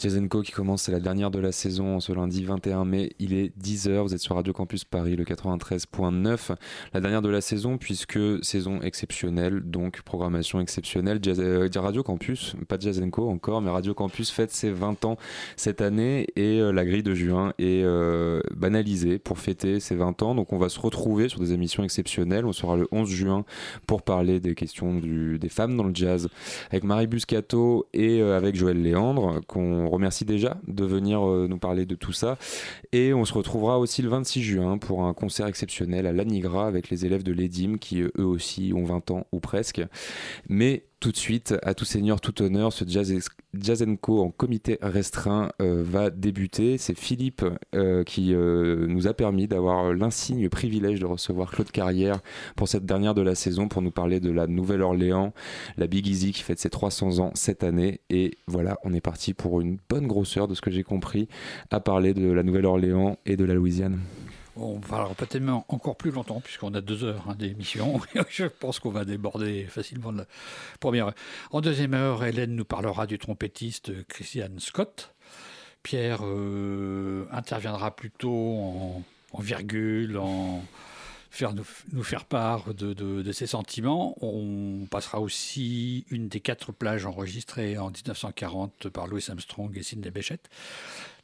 Jazenko qui commence, c'est la dernière de la saison ce lundi 21 mai. Il est 10h, vous êtes sur Radio Campus Paris, le 93.9. La dernière de la saison, puisque saison exceptionnelle, donc programmation exceptionnelle. Jazz, euh, Radio Campus, pas Jazenko encore, mais Radio Campus fête ses 20 ans cette année et euh, la grille de juin est euh, banalisée pour fêter ses 20 ans. Donc on va se retrouver sur des émissions exceptionnelles. On sera le 11 juin pour parler des questions des femmes dans le jazz avec Marie Buscato et avec Joël Léandre, remercie déjà de venir euh, nous parler de tout ça. Et on se retrouvera aussi le 26 juin pour un concert exceptionnel à l'Anigra avec les élèves de l'EDIM qui eux aussi ont 20 ans ou presque. Mais tout de suite, à tout seigneur, tout honneur, ce Jazz, jazz en comité restreint euh, va débuter. C'est Philippe euh, qui euh, nous a permis d'avoir l'insigne privilège de recevoir Claude Carrière pour cette dernière de la saison pour nous parler de la Nouvelle-Orléans, la Big Easy qui fête ses 300 ans cette année. Et voilà, on est parti pour une bonne grosseur de ce que j'ai compris à parler de la Nouvelle-Orléans et de la Louisiane. On va peut-être encore plus longtemps, puisqu'on a deux heures hein, d'émission. Je pense qu'on va déborder facilement la première heure. En deuxième heure, Hélène nous parlera du trompettiste Christian Scott. Pierre euh, interviendra plutôt en, en virgule, en, faire nous, faire part de, ses sentiments. On passera aussi une des quatre plages enregistrées en 1940 par Louis Armstrong et Sidney Bechet.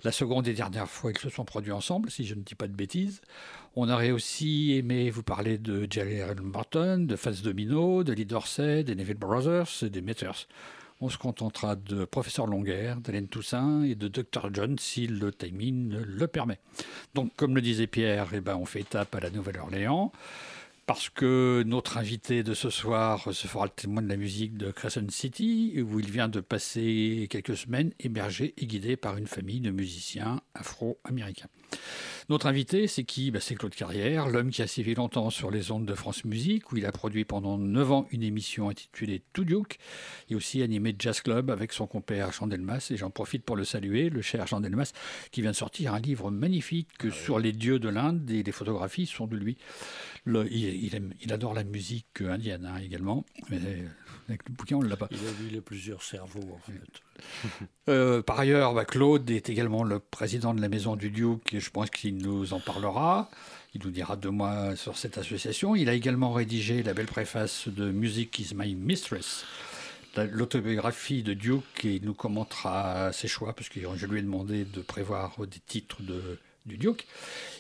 La seconde et dernière fois qu'ils se sont produits ensemble, si je ne dis pas de bêtises. On aurait aussi aimé vous parler de Jerry Martin, de Fats Domino, de Lee Dorsey, des Neville Brothers et des Meters on se contentera de Professeur Longuerre, d'Hélène Toussaint et de Dr. John si le timing le permet. Donc, comme le disait Pierre, eh ben, on fait étape à la Nouvelle-Orléans parce que notre invité de ce soir se fera le témoin de la musique de Crescent City, où il vient de passer quelques semaines hébergé et guidé par une famille de musiciens afro-américains. Notre invité, c'est qui? Bah, C'est Claude Carrière, l'homme qui a sévi longtemps sur les ondes de France Musique, où il a produit pendant 9 ans une émission intitulée Tout Duke, et aussi animé Jazz Club avec son compère Jean Delmas. Et j'en profite pour le saluer, le cher Jean Delmas, qui vient de sortir un livre magnifique ah sur les dieux de l'Inde, et les photographies sont de lui. il, adore la musique indienne hein, également, mais avec le bouquin, on ne l'a pas. Il a vu les plusieurs cerveaux, en fait. Euh, par ailleurs, bah, Claude est également le président de la Maison du Duke, et je pense qu'il nous en parlera. Il nous dira deux mots sur cette association. Il a également rédigé la belle préface de Music is My Mistress, l'autobiographie de Duke, et il nous commentera ses choix, parce que je lui ai demandé de prévoir des titres de du Duke.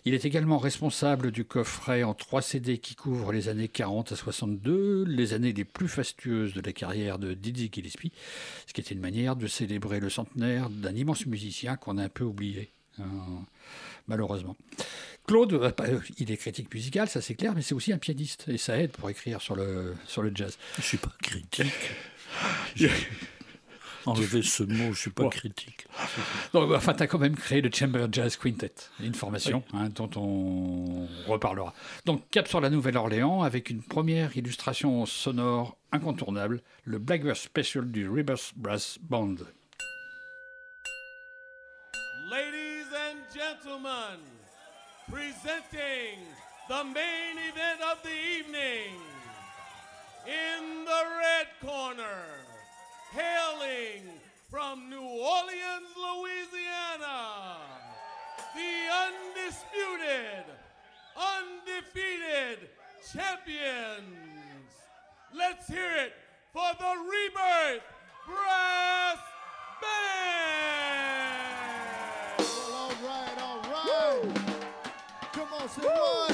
Il est également responsable du coffret en trois CD qui couvre les années 40 à 62, les années les plus fastueuses de la carrière de Dizzy Gillespie, ce qui était une manière de célébrer le centenaire d'un immense musicien qu'on a un peu oublié, hein, malheureusement. Claude, euh, il est critique musical, ça c'est clair, mais c'est aussi un pianiste, et ça aide pour écrire sur le, sur le jazz. Je suis pas critique. enlever ce mot, je ne suis pas critique. Donc, enfin, tu as quand même créé le Chamber Jazz Quintet, une formation hein, dont on reparlera. Donc, cap sur la Nouvelle-Orléans avec une première illustration sonore incontournable, le Blackbird Special du Rivers Brass Band. Ladies and gentlemen, presenting the main event of the evening, in the red corner. Hailing from New Orleans, Louisiana, the undisputed, undefeated champions. Let's hear it for the Rebirth Brass Band. Well, all right, all right. Woo. Come on, say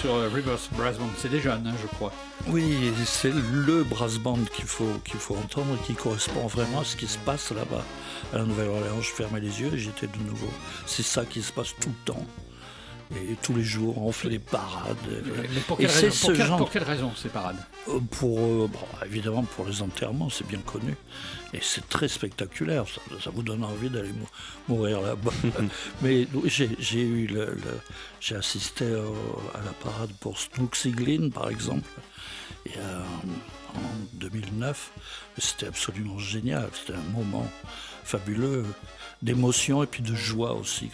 sur euh, Rivers Brass Band. C'est des jeunes, hein, je crois. Oui, c'est le brass band qu'il faut, qu'il faut entendre et qui correspond vraiment à ce qui se passe là-bas. À la Nouvelle-Orléans, je fermais les yeux et j'étais de nouveau. C'est ça qui se passe tout le temps. Et tous les jours, on fait des parades. Mais pour Et quelle, c'est raison, ce genre- pour quelle raison ces parades? Euh, Pour, euh, bon, évidemment, pour les enterrements, c'est bien connu. Et c'est très spectaculaire. Ça, ça vous donne envie d'aller mou- mourir là-bas. Mais j'ai j'ai eu le, le- j'ai assisté au- à la parade pour Snooksy Glynn, par exemple, et, euh, en 2009. C'était absolument génial. C'était un moment fabuleux d'émotion et puis de joie aussi.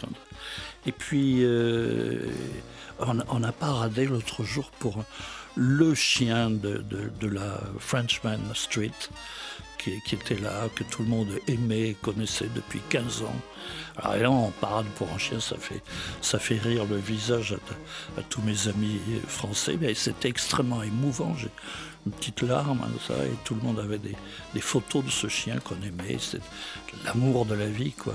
Et puis, euh, on, on a paradé l'autre jour pour le chien de, de- de la Frenchman Street, qui, était là, que tout le monde aimait, connaissait depuis 15 ans. Alors là, on parade pour un chien, ça fait, ça fait rire le visage à, tous mes amis français, mais c'était extrêmement émouvant. J'ai une petite larme, hein, ça, et tout le monde avait des, photos de ce chien qu'on aimait. C'est l'amour de la vie, quoi.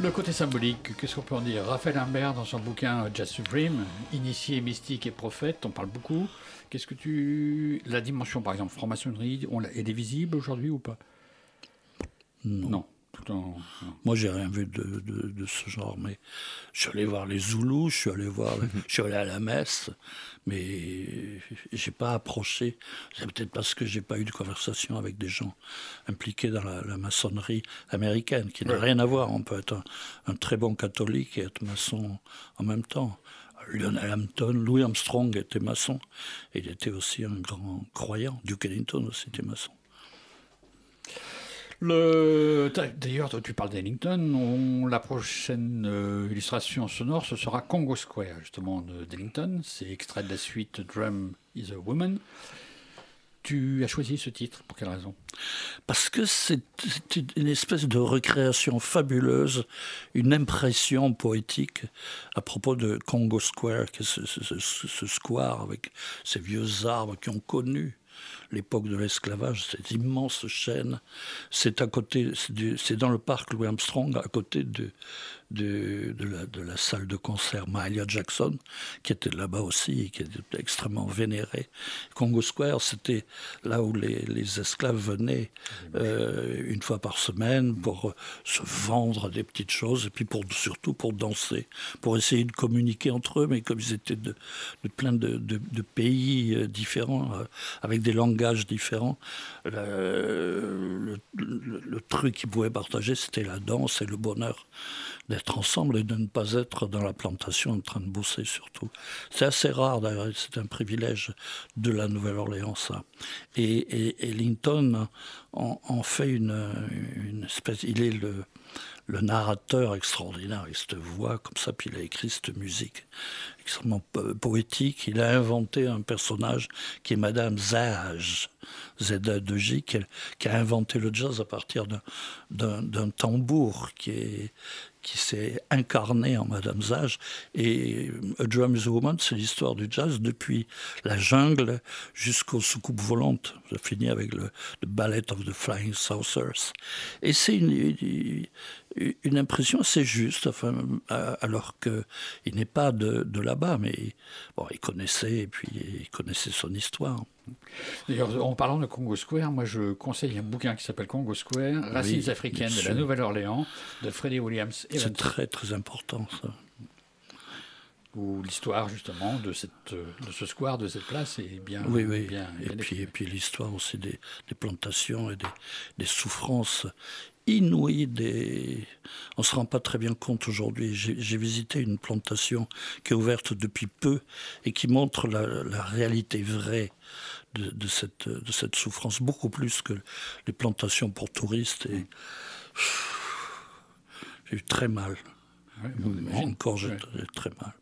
Le côté symbolique, qu'est-ce qu'on peut en dire? Raphaël Imbert, dans son bouquin Jazz Supreme, Initié, mystique et prophète, on parle beaucoup. Qu'est-ce que tu. La dimension, par exemple, franc-maçonnerie, on elle est visible aujourd'hui ou pas? Non. Non. Tout en... Moi, j'ai rien vu de, de- de ce genre, mais je suis allé voir les Zoulous, je suis allé voir, je suis allé à la messe, mais j'ai pas approché. C'est peut-être parce que j'ai pas eu de conversation avec des gens impliqués dans la, la maçonnerie américaine, qui n'a Ouais. rien à voir. On peut être un, un très bon catholique et être maçon en même temps. Lionel Hampton, Louis Armstrong était maçon, il était aussi un grand croyant. Duke Ellington aussi était maçon. Le... D'ailleurs, tu parles d'Ellington. On... La prochaine euh, illustration sonore, ce sera Congo Square, justement, de- d'Ellington. C'est extrait de la suite Drum is a Woman. Tu as choisi ce titre, pour quelle raison? Parce que c'est une espèce de recréation fabuleuse, une impression poétique à propos de Congo Square, ce- ce square avec ces vieux arbres qui ont connu l'époque de l'esclavage, cette immense chaîne. C'est à côté, c'est dans le parc Louis Armstrong, à côté de, de, de la, de la salle de concert Mahalia Jackson, qui était là-bas aussi et qui était extrêmement vénérée. Congo Square, c'était là où les, les esclaves venaient euh, une fois par semaine pour euh, se vendre des petites choses et puis pour, surtout pour danser, pour essayer de communiquer entre eux, mais comme ils étaient de, de plein de, de- pays euh, différents, euh, avec des langages différents, le, truc qu'ils pouvaient partager, c'était la danse et le bonheur d'être ensemble et de ne pas être dans la plantation en train de bosser surtout. C'est assez rare d'ailleurs, c'est un privilège de la Nouvelle-Orléans ça. Et, et, Linton en, en fait une, une espèce, il est le, le narrateur extraordinaire, avec cette voix comme ça, puis il a écrit cette musique extrêmement po- poétique. Il a inventé un personnage qui est Madame Zage, Z2J, qui, qui a inventé le jazz à partir d'un- tambour qui qui s'est incarné en Madame Zage. Et A Drum is a Woman, c'est l'histoire du jazz depuis la jungle jusqu'aux soucoupes volantes. Ça finit avec le, le Ballet of the Flying Saucers. Et c'est une, impression assez juste, enfin, alors qu'il n'est pas de, de là-bas, mais bon, il connaissait, et puis il connaissait son histoire. D'ailleurs, en parlant de Congo Square, moi je conseille un bouquin qui s'appelle Congo Square, Racines africaines de la Nouvelle-Orléans, de Freddie Williams. C'est très très important ça où l'histoire justement de, cette, de ce square, de cette place est bien. Oui, oui. Bien, et, puis, et puis l'histoire aussi des, des, plantations et des, des, souffrances inouïes. Des... On ne se rend pas très bien compte aujourd'hui. J'ai visité une plantation qui est ouverte depuis peu et qui montre la, la réalité vraie de, de, cette, de cette souffrance, beaucoup plus que les plantations pour touristes. Et... J'ai eu très mal. encore, j'ai très mal.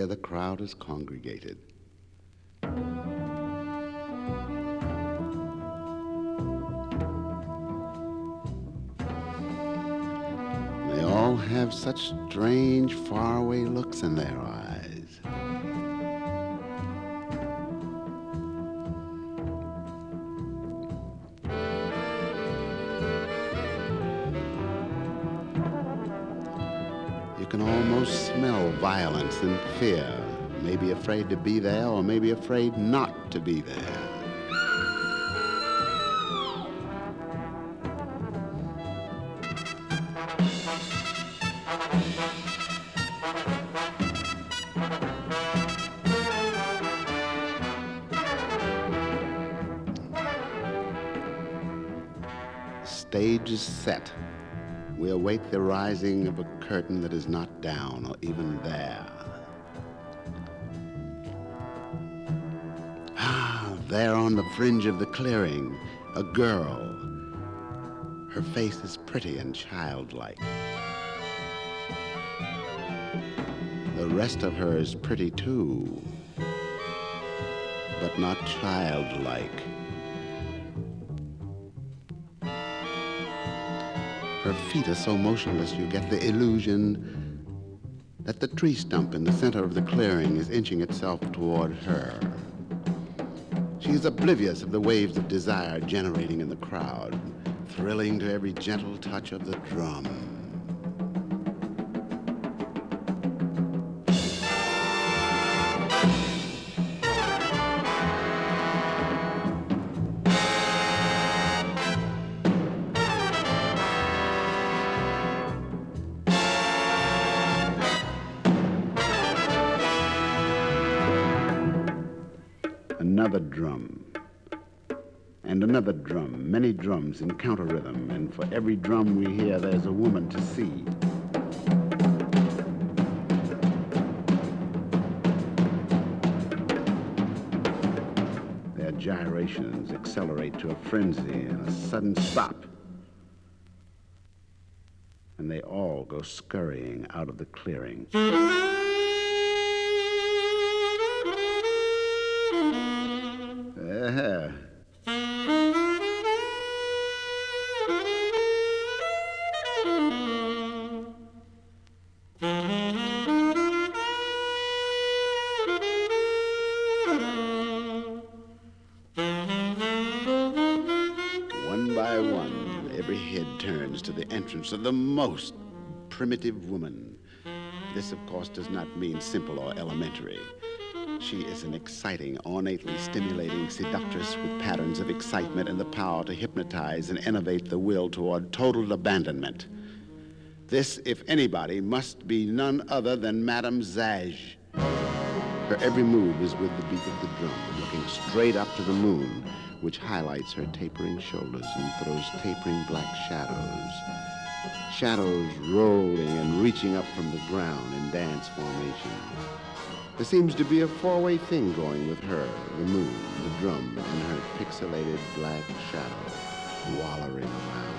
The crowd is congregated. They all have such strange, faraway looks in their eyes. And fear, maybe afraid to be there or maybe afraid not to be there. Stage is set. We await the rising of a curtain that is not down or even there. On the fringe of the clearing, a girl. Her face is pretty and childlike. The rest of her is pretty too, but not childlike. Her feet are so motionless you get the illusion that the tree stump in the center of the clearing is inching itself toward her. She is oblivious of the waves of desire generating in the crowd, thrilling to every gentle touch of the drum. In counter rhythm, and for every drum we hear, there's a woman to see. Their gyrations accelerate to a frenzy and a sudden stop. And they all go scurrying out of the clearing. To of the most primitive woman. This, of course, does not mean simple or elementary. She is an exciting, ornately stimulating seductress with patterns of excitement and the power to hypnotize and innovate the will toward total abandonment. This, if anybody, must be none other than Madame Zage. Her every move is with the beat of the drum, looking straight up to the moon, which highlights her tapering shoulders and throws tapering black shadows. Shadows rolling and reaching up from the ground in dance formation. There seems to be a four-way thing going with her, the moon, the drum, and her pixelated black shadow wallowing around.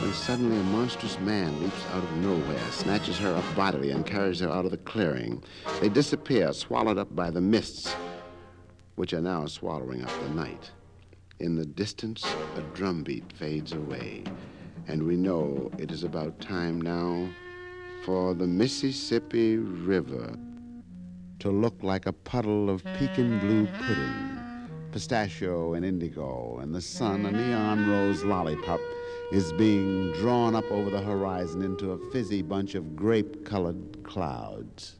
When suddenly a monstrous man leaps out of nowhere, snatches her up bodily, and carries her out of the clearing. They disappear, swallowed up by the mists, which are now swallowing up the night. In the distance, a drumbeat fades away, and we know it is about time now for the Mississippi River to look like a puddle of pecan blue pudding, pistachio and indigo, and the sun, a neon rose lollipop, is being drawn up over the horizon into a fizzy bunch of grape colored clouds.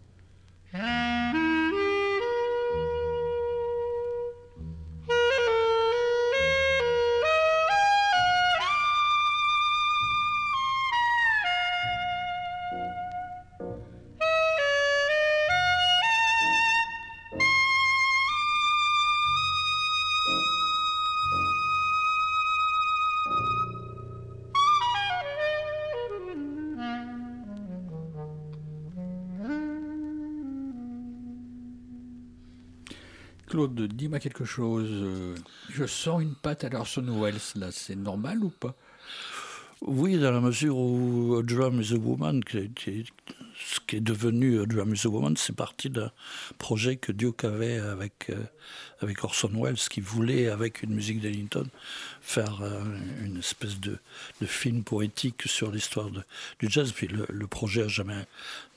Claude, dis-moi quelque chose. Euh, Je sens une patte à l'Orson Welles, là, c'est normal ou pas? Oui, dans la mesure où A Drum is a Woman, qui, qui- ce qui est devenu A Drum is a Woman, c'est parti d'un projet que Duke avait avec, euh, avec Orson Welles, qui voulait, avec une musique d'Ellington, faire euh, une espèce de, de film poétique sur l'histoire du jazz. Puis le, le projet jamais-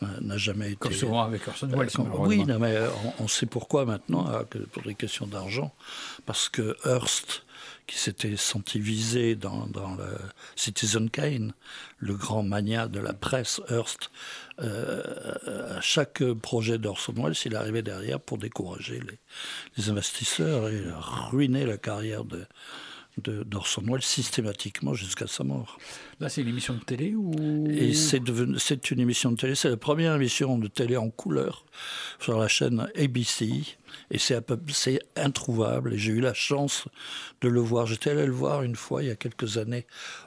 n'a n'a jamais été... Comme souvent avec Orson Welles, Euh, oui, non, mais on, on sait pourquoi maintenant, hein, pour des questions d'argent. Parce que Hearst, qui s'était senti visé dans, le Citizen Kane, le grand mania de la presse, Hearst, euh, à chaque projet d'Orson Welles, il arrivait derrière pour décourager les, investisseurs et ruiner la carrière de- d'Orson Welles systématiquement jusqu'à sa mort. Là, c'est une émission de télé ou Et c'est une émission de télé, c'est la première émission de télé en couleur sur la chaîne ABC. Et c'est introuvable. Et j'ai eu la chance de le voir. J'étais allé le voir une fois, il y a quelques années,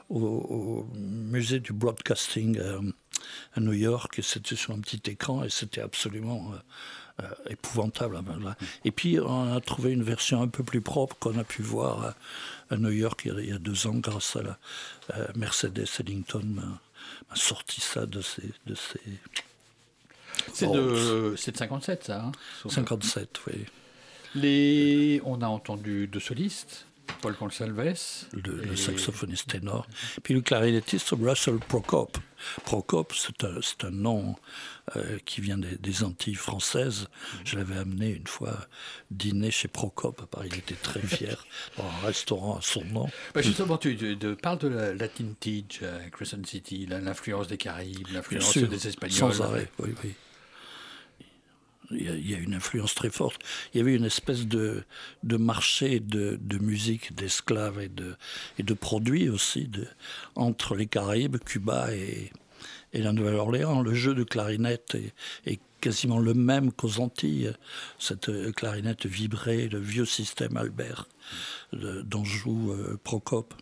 au, au musée du broadcasting euh, à New York. Et c'était sur un petit écran et c'était absolument euh, euh, épouvantable. Et puis, on a trouvé une version un peu plus propre qu'on a pu voir à, New York il y, a, deux ans grâce à la euh, Mercedes Ellington m'a sorti ça de ses... De ses... C'est Oh, de, de 57, ça. hein, sauf- 57, oui. Les... On a entendu deux solistes, Paul Consalves. Le, saxophoniste ténor. Puis le clarinettiste Russell Prokop. Prokop, c'est un, un nom euh, qui vient des, des Antilles françaises. Je l'avais amené une fois dîner chez Prokop à Paris. Il était très fier dans un restaurant à son nom. Bah, justement, tu, tu- tu parles de la Latin Teach à Crescent City, l'influence des Caraïbes, l'influence des Espagnols. Sans arrêt, oui, oui. Il y, a, une influence très forte. Il y avait une espèce de, de marché de, de musique, d'esclaves et de, et de produits aussi de, entre les Caraïbes, Cuba et, et la Nouvelle-Orléans. Le jeu de clarinette est, est quasiment le même qu'aux Antilles. Cette euh, clarinette vibrée, le vieux système Albert dont joue euh, Procope.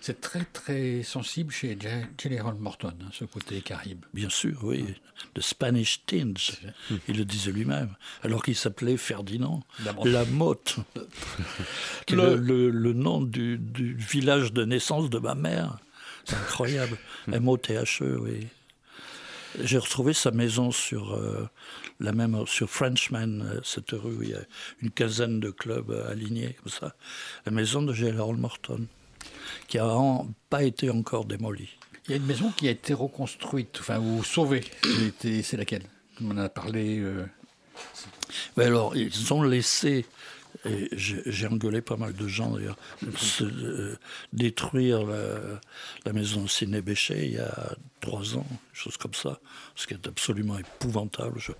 C'est très très sensible chez Roll Morton, hein, ce côté Caraïbe. Bien sûr, oui. The Spanish Tinge, il le disait lui-même, alors qu'il s'appelait Ferdinand qui est Le- le, le- nom du, du village de naissance de ma mère. C'est incroyable. M-O-T-H-E, oui. J'ai retrouvé sa maison sur euh, la même sur Frenchman, euh, cette rue où il y a une quinzaine de clubs euh, alignés comme ça. La maison de. Harold Morton, qui n'a pas été encore démolie. Il y a une maison qui a été reconstruite, enfin, ou sauvée. C'est laquelle? On en a parlé. euh, Mais alors, ils ont laissé, et j'ai engueulé pas mal de gens d'ailleurs, euh, détruire la, la maison Ciné Béchet il y a trois ans, chose comme ça, ce qui est absolument épouvantable, je-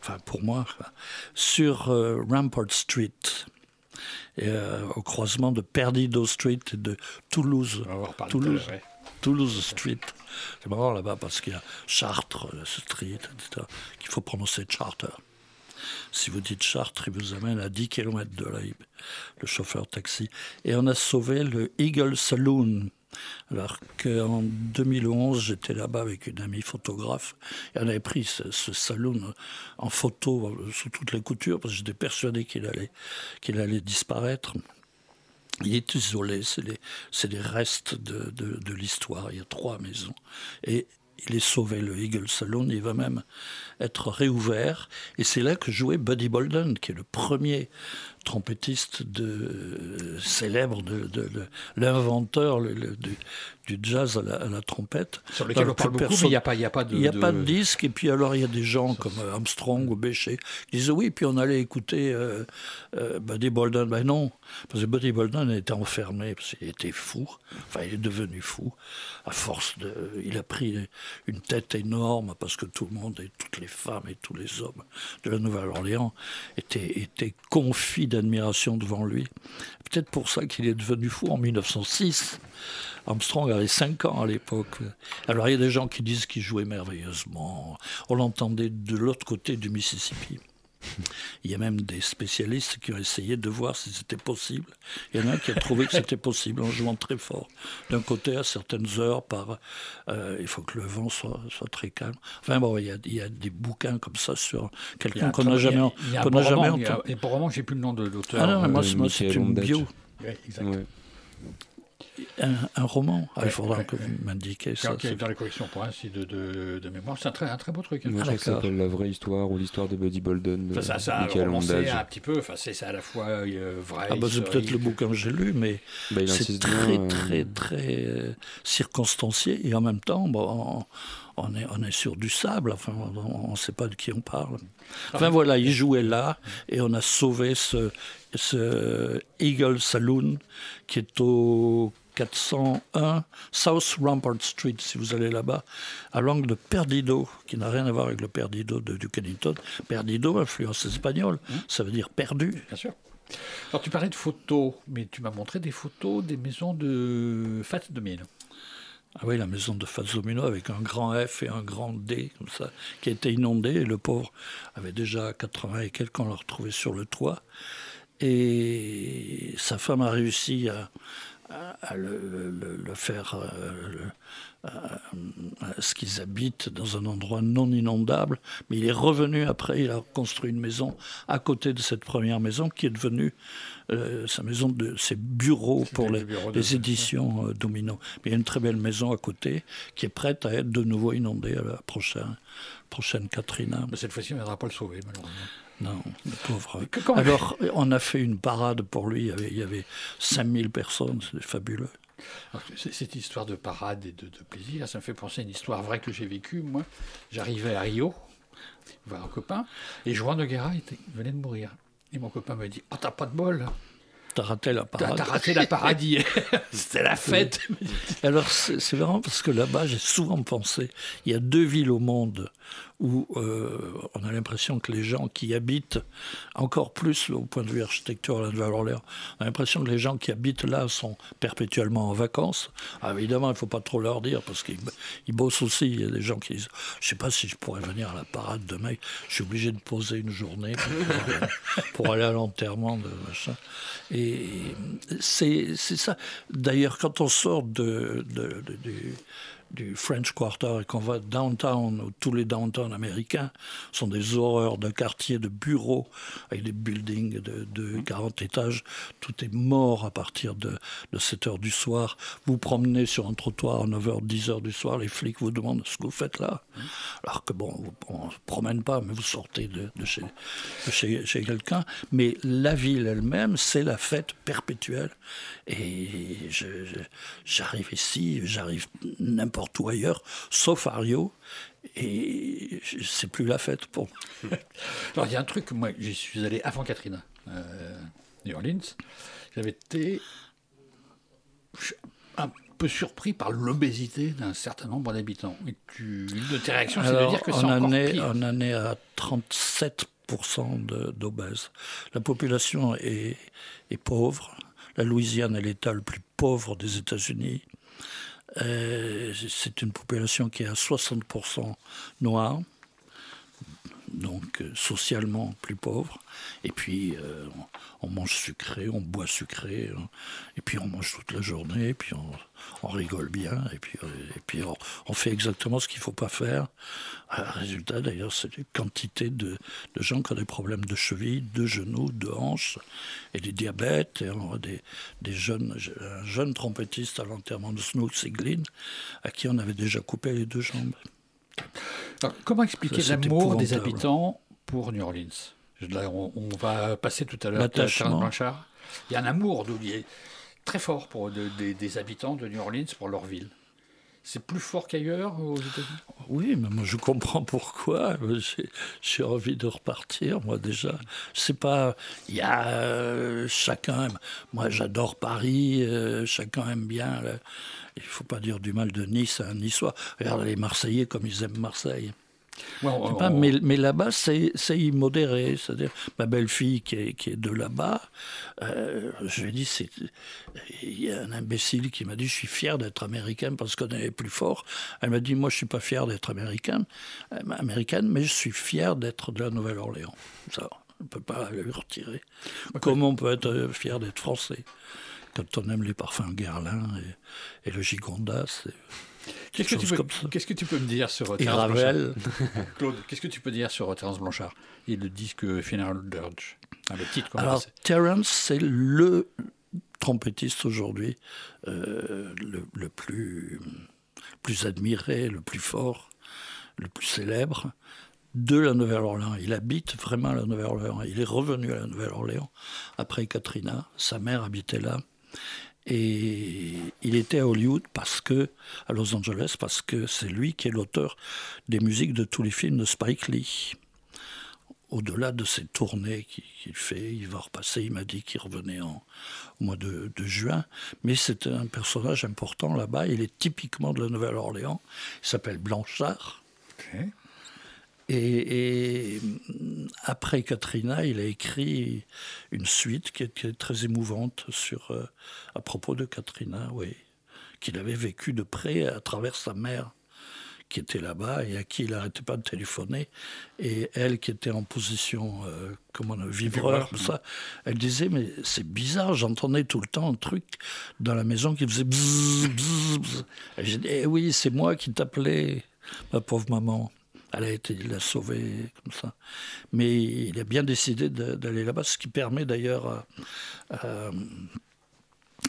enfin pour moi, sur euh, Rampart Street. Et, euh, au croisement de Perdido Street et de Toulouse. On va Toulouse. tout à l'heure, ouais. Toulouse Street. C'est marrant là-bas parce qu'il y a Chartres euh, Street, etc., qu'il faut prononcer Charter. Si vous dites Chartres, il vous amène à 10 km de là, le chauffeur taxi. Et on a sauvé le Eagle Saloon, Alors qu'en 2011, j'étais là-bas avec une amie photographe on avait pris ce, ce saloon en photo euh, sous toutes les coutures parce que j'étais persuadé qu'il allait, allait disparaître. Il est isolé, c'est les, c'est les restes de, de, de l'histoire. Il y a trois maisons. Et il est sauvé, le Eagle Saloon. Il va même être réouvert. Et c'est là que jouait Buddy Bolden, qui est le premier trompettiste de, célèbre, de, de- de- l'inventeur le- le- du, du jazz à la, à la trompette. Sur lequel Dans on parle mais il n'y a pas, y a pas de. il n'y a pas de disque, et puis alors il y a des gens comme euh, Armstrong ou Béchet qui disaient oui, puis on allait écouter euh, euh, Buddy Bolden. Ben non, parce que Buddy Bolden était enfermé, parce qu'il était fou, enfin il est devenu fou, à force de. Il a pris une tête énorme, parce que tout le monde, et toutes les femmes et tous les hommes de la Nouvelle-Orléans étaient, étaient d'admiration devant lui. Peut-être pour ça qu'il est devenu fou en 1906. Armstrong avait 5 ans à l'époque. Alors il y a des gens qui disent qu'il jouait merveilleusement. On l'entendait de l'autre côté du Mississippi. Il y a même des spécialistes qui ont essayé de voir si c'était possible. Il y en a un qui a trouvé que c'était possible en jouant très fort. D'un côté, à certaines heures, par, euh, il faut que le vent soit, soit très calme. Enfin bon, il y, a, il y a des bouquins comme ça sur quelqu'un un qu'on n'a jamais, qu'on n'a jamais entendu. Et pour roman, j'ai plus le nom de l'auteur. Ah non, moi, Euh, c'est- moi, c'est une bio. Ouais, exact. Ouais. Un, un roman Ah, Ouais, Il faudra ouais, que vous m'indiquiez Qui ça. qui est dans les collections pour ainsi de, de, de mémoire. C'est un très, un très beau truc. hein. Moi, je crois que ça s'appelle La vraie histoire ou l'histoire de Buddy Bolden de Enfin, ça, ça a Michael romancé Ondage. un petit peu. Enfin, c'est à la fois euh, vrai. Ah bah, c'est peut-être le bouquin que j'ai lu, mais Bah, c'est insiste très, bien, euh, très, très euh, circonstancié. Et en même temps, bon, on, on est, on est sur du sable. Enfin, on ne sait pas de qui on parle. Enfin voilà, il jouait là et on a sauvé ce, ce Eagle Saloon qui est au 401 South Rampart Street, si vous allez là-bas, à l'angle de Perdido, qui n'a rien à voir avec le Perdido de Duke Ellington. Perdido, influence espagnole, ça veut dire perdu. Bien sûr. Alors, tu parlais de photos, mais tu m'as montré des photos des maisons de Fat 2000. Ah oui, la maison de Fazomino avec un grand F et un grand D, comme ça, qui a été inondée. Et le pauvre avait déjà 80 et quelques, on l'a retrouvé sur le toit. Et sa femme a réussi à, à- le, le- le faire, euh, à- ce qu'ils habitent dans un endroit non inondable. Mais il est revenu après, il a construit une maison à côté de cette première maison qui est devenue euh, sa maison de ses bureaux pour bureau les éditions euh, Domino. Mais il y a une très belle maison à côté qui est prête à être de nouveau inondée à la prochaine, prochaine Katrina. Mais cette fois-ci, on ne viendra pas le sauver, malheureusement. Non, le pauvre. Alors, on a fait une parade pour lui. Il y avait, il y avait 5000 personnes, c'était fabuleux. Cette histoire de parade et de, de plaisir, ça me fait penser à une histoire vraie que j'ai vécue. Moi, j'arrivais à Rio, voir un copain, et Juan Noguera était, venait de mourir. Et mon copain me dit Oh, t'as pas de bol T'as raté la parade. t'as raté la paradis C'était la fête Alors, c'est marrant parce que là-bas, j'ai souvent pensé, il y a deux villes au monde où euh, on a l'impression que les gens qui habitent, encore plus au point de vue architectural de Nouvelle-Orléans, on a l'impression que les gens qui habitent là sont perpétuellement en vacances. Ah, évidemment, il ne faut pas trop leur dire parce qu'ils ils bossent aussi. Il y a des gens qui disent, je ne sais pas si je pourrais venir à la parade demain, je suis obligé de poser une journée pour, aller à l'enterrement de machin. Et c'est c'est ça. D'ailleurs, quand on sort de- de- du, French Quarter et qu'on va downtown, où tous les downtowns américains sont des horreurs de quartiers de bureaux avec des buildings de, de 40 étages, tout est mort à partir de, de 7 heures du soir. Vous promenez sur un trottoir à 9 h 10 heures du soir, les flics vous demandent ce que vous faites là. Alors que bon, on ne se promène pas, mais vous sortez de, de chez, chez, chez quelqu'un. Mais la ville elle-même, c'est la fête perpétuelle. Et j'arrive ici, j'arrive n'importe où ailleurs, sauf à Rio, et c'est plus la fête pour moi. Alors, il y a un truc, moi, j'y suis allé avant Katrina, euh, New Orleans. J'avais été un peu surpris par l'obésité d'un certain nombre d'habitants. Et tu, de tes réactions, c'est de dire que c'est en encore est, pire. on en est à 37% de- d'obèses. La population est, est pauvre. La Louisiane est l'État le plus pauvre des États-Unis. Euh, c'est une population qui est à 60% noire. Donc euh, socialement plus pauvre. Et puis euh, on, mange sucré, on boit sucré, hein. et puis on mange toute la journée, et puis on, rigole bien, et puis, euh, et puis on, fait exactement ce qu'il ne faut pas faire. Euh, résultat d'ailleurs, c'est une quantité de, gens qui ont des problèmes de cheville, de genoux, de hanches, et des diabètes, et on a des, des jeunes, un jeune trompettiste à l'enterrement de Snoop Siglin, à qui on avait déjà coupé les deux jambes. Alors, comment expliquer l'amour des habitants pour New Orleans? Là, on, on va passer tout à l'heure à. Terence Blanchard. Il y a un amour très fort pour de- des- des habitants de New Orleans pour leur ville. C'est plus fort qu'ailleurs aux États-Unis? Oui, mais moi je comprends pourquoi. J'ai- envie de repartir, moi déjà. C'est pas. Il y a. euh, chacun aime. Moi j'adore Paris, euh, chacun aime bien. là. Il faut pas dire du mal de Nice à un Niçois. Regarde les Marseillais comme ils aiment Marseille. Ouais, on- Je sais pas, on- mais, mais là-bas, c'est c'est immodéré. C'est-à-dire, ma belle-fille qui est, qui est de là-bas, euh, je lui ai dit, c'est- il y a un imbécile qui m'a dit, je suis fier d'être américaine parce qu'on est plus fort. Elle m'a dit, moi, je suis pas fier d'être américaine, euh, américaine, mais je suis fier d'être de la Nouvelle-Orléans. Ça, on ne peut pas lui retirer. Comment on peut être euh, fier d'être français quand on aime les parfums Guerlain et, et le Gigondas Qu'est-ce que, tu peux, que tu me dire sur Et Terence Ravel. Blanchard Claude, qu'est-ce que tu peux dire sur Terence Blanchard? Et le disque Funeral Dirge Ah, Le titre, Alors, Terence, c'est le trompettiste aujourd'hui euh, le, le plus, plus admiré, le plus fort, le plus célèbre de la Nouvelle-Orléans. Il habite vraiment la Nouvelle-Orléans. Il est revenu à la Nouvelle-Orléans après Katrina. Sa mère habitait là. Et il était à Hollywood parce que, à Los Angeles, parce que c'est lui qui est l'auteur des musiques de tous les films de Spike Lee. Au-delà de ces tournées qu'il fait, il va repasser, il m'a dit qu'il revenait en, au mois de juin, mais c'est un personnage important là-bas, il est typiquement de la Nouvelle-Orléans, il s'appelle Blanchard. Et, et, mm, après Katrina, il a écrit une suite qui est, qui est très émouvante sur, euh, à propos de Katrina, oui, qu'il avait vécu de près à travers sa mère qui était là-bas et à qui il n'arrêtait pas de téléphoner. Et elle, qui était en position, euh, comment on a, vibreur, comme ça, elle disait, mais c'est bizarre, j'entendais tout le temps un truc dans la maison qui faisait bzzz, bzzz, bzzz. Et j'ai dit, eh oui, c'est moi qui t'appelais, ma pauvre maman. Elle a été, il l'a sauvée comme ça. Mais il a bien décidé d'aller là-bas, ce qui permet d'ailleurs à, à-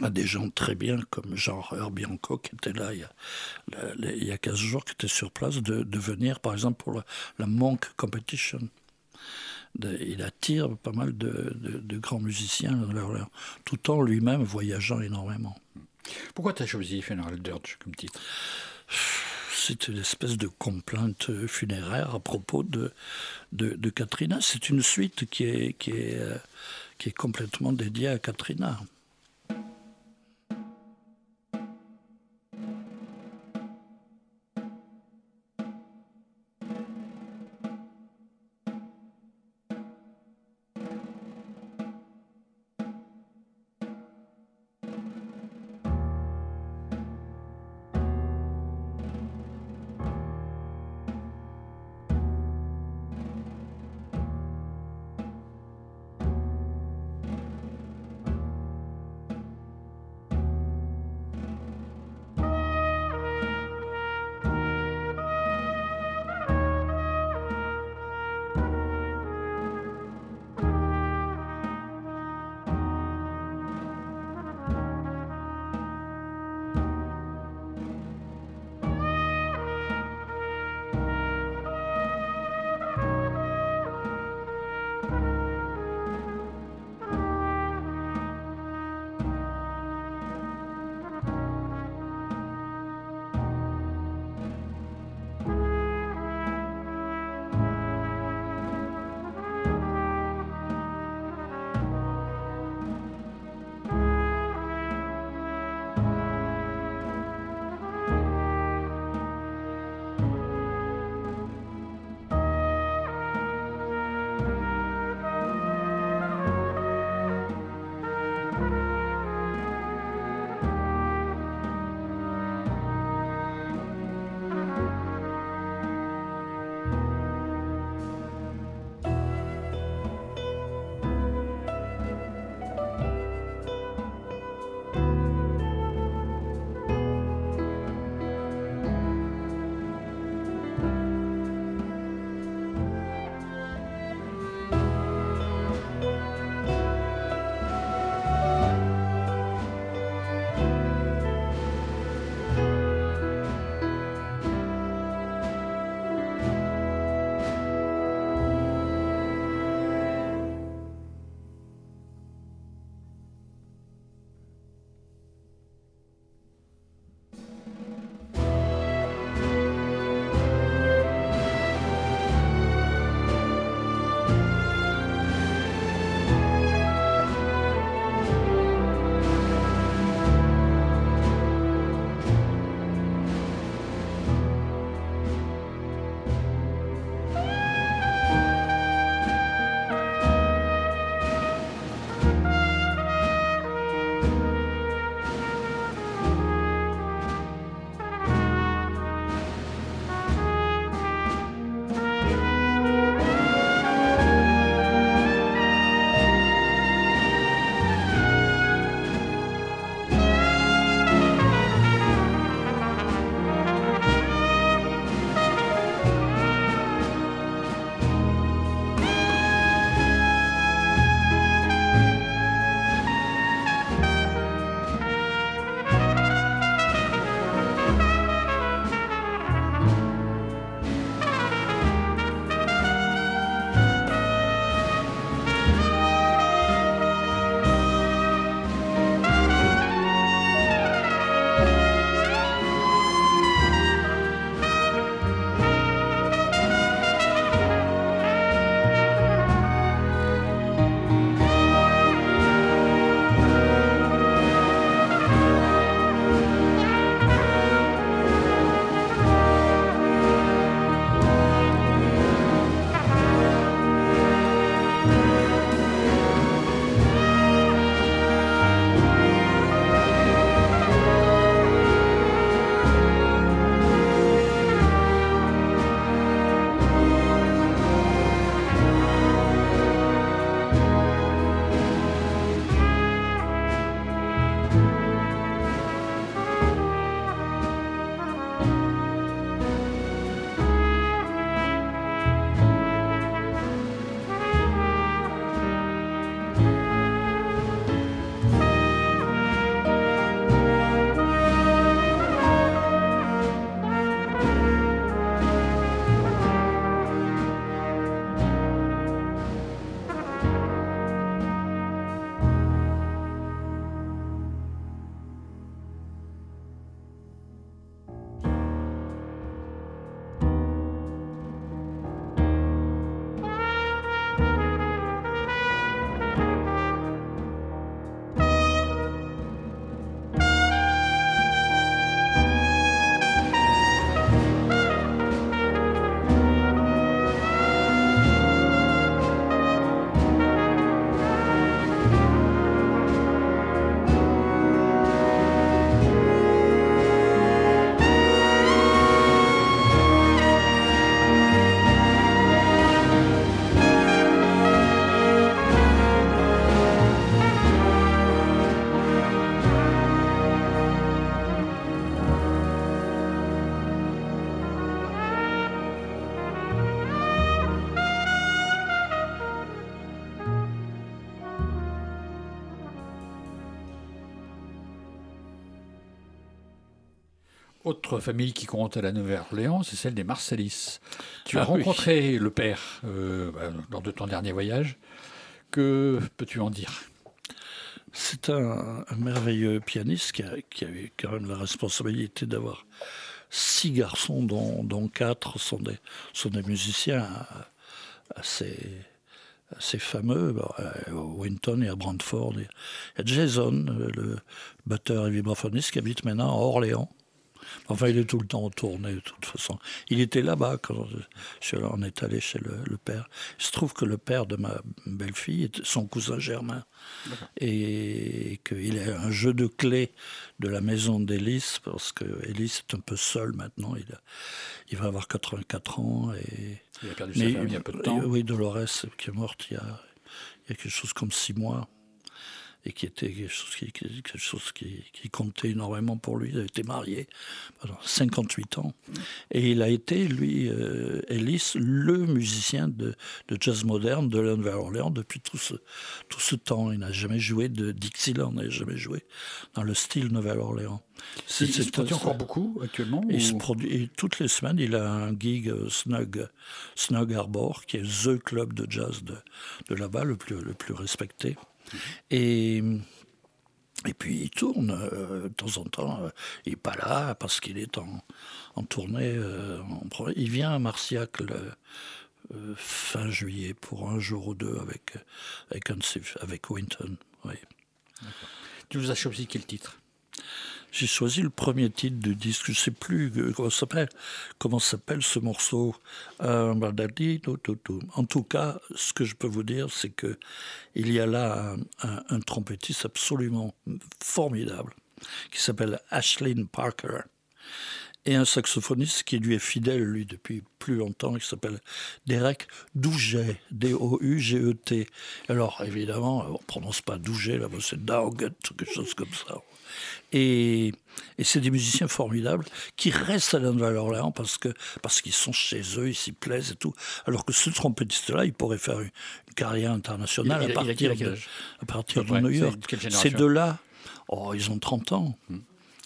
à des gens très bien, comme Jean Herbie Hancock, qui était là il y a, la- la- il y a 15 jours, qui était sur place, de, de venir, par exemple, pour la, la Monk Competition. De- il attire pas mal de, de- de grands musiciens, tout en lui-même voyageant énormément. Pourquoi tu as choisi Funeral Dirge comme titre? C'est une espèce de complainte funéraire à propos de, de, Katrina. C'est une suite qui est, qui, est, euh, qui est complètement dédiée à Katrina. Famille qui compte à la Nouvelle-Orléans, c'est celle des Marsalis. Tu as Ah oui. rencontré le père euh, bah, lors de ton dernier voyage. Que peux-tu en dire? C'est un, un merveilleux pianiste qui a, qui a eu quand même la responsabilité d'avoir six garçons, dont, dont quatre sont des, sont des musiciens assez, assez fameux. À Winton et à Brantford. Il y a Jason, euh, le batteur et vibraphoniste, qui habite maintenant à Orléans. Enfin, il est tout le temps en tournée, de toute façon. Il était là-bas quand on est allé chez le, le père. Il se trouve que le père de ma belle-fille est son cousin germain. Et qu'il a un jeu de clés de la maison d'Élise, parce que Élise est un peu seule maintenant. Il, a- il va avoir 84 ans. Et, Il a perdu sa femme il y a peu de temps. Oui, Dolores, qui est morte il y a, il y a quelque chose comme six mois et qui était quelque chose qui, qui- quelque chose qui, qui comptait énormément pour lui. Il a été marié pendant 58 ans. Et il a été, lui, euh, Ellis, le musicien de, de jazz moderne de la Nouvelle-Orléans depuis tout ce, tout ce temps. Il n'a jamais joué de Dixieland, il n'a jamais joué dans le style Nouvelle-Orléans. Il, il se produit encore beaucoup actuellement il ou- se produit toutes les semaines, il a un gig euh, Snug, Snug Harbor, qui est the club de jazz de, de là-bas, le plus, le plus respecté. Et, et puis il tourne euh, de temps en temps. euh, il n'est pas là parce qu'il est en, en tournée. euh, il vient à Marciac fin juillet pour un jour ou deux avec, avec, avec Winton. Oui. Tu nous as choisi quel titre? J'ai choisi le premier titre du disque. Je ne sais plus euh, comment s'appelle. Comment s'appelle ce morceau Euh. En tout cas, ce que je peux vous dire, c'est que il y a là un, trompettiste absolument formidable qui s'appelle Ashlyn Parker et un saxophoniste qui lui est fidèle, lui, depuis plus longtemps, qui s'appelle Derek Douget, D-O-U-G-E-T. Alors, évidemment, on ne prononce pas Douget, là, c'est Dauget, quelque chose comme ça. Et, et c'est des musiciens formidables qui restent à la Nouvelle-Orléans parce que parce qu'ils sont chez eux, ils s'y plaisent et tout. Alors que ce trompettiste-là, il pourrait faire une, une carrière internationale Il- à il il partir de, à partir New York. Ces deux-là, oh, ils ont 30 ans.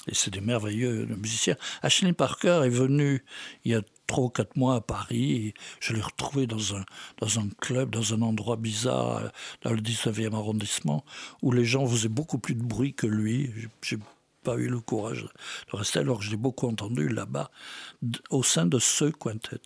Et c'est des merveilleux musiciens. Ashley Parker est venu il y a trois ou quatre mois à Paris. Je l'ai retrouvé dans un, dans un club, dans un endroit bizarre, euh, dans le 19e arrondissement, où les gens faisaient beaucoup plus de bruit que lui. J'ai- J'ai pas eu le courage de rester, alors que je l'ai beaucoup entendu là-bas, au sein de ce quintet.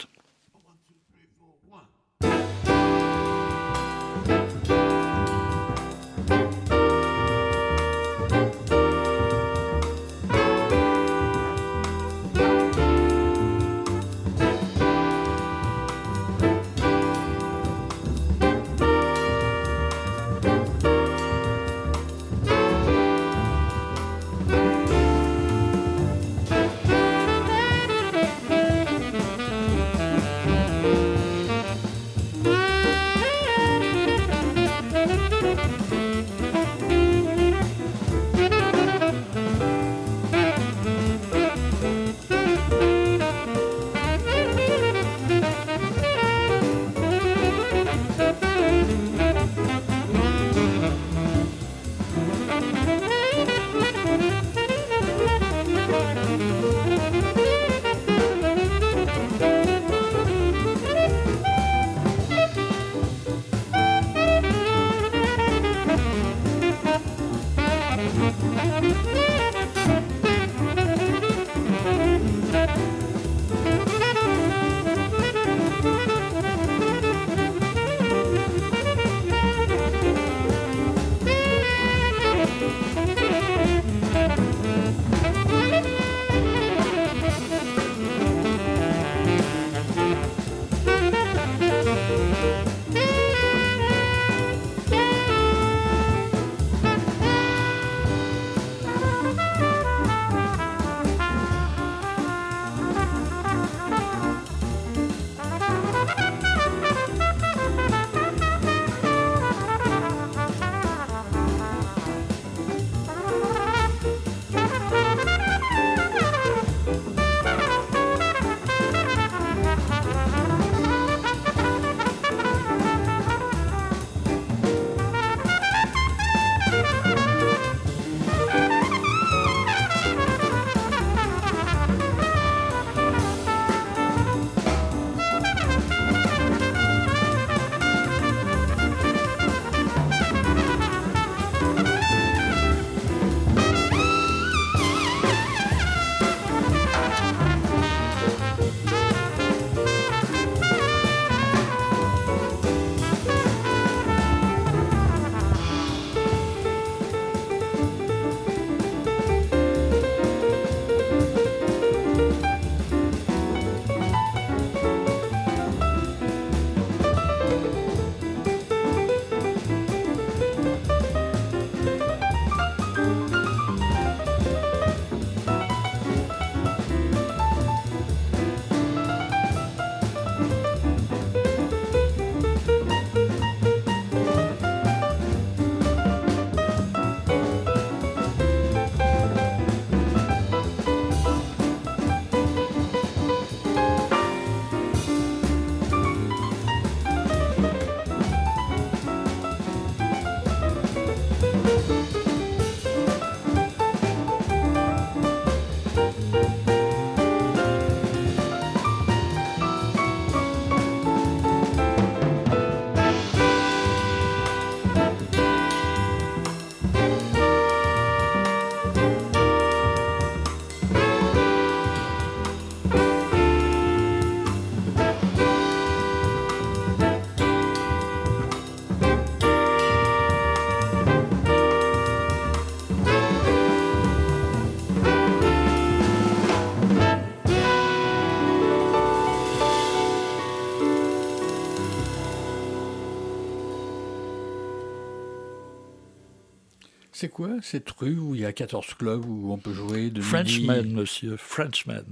C'est quoi cette rue où il y a 14 clubs où on peut jouer de Frenchman, midi? monsieur, Frenchman.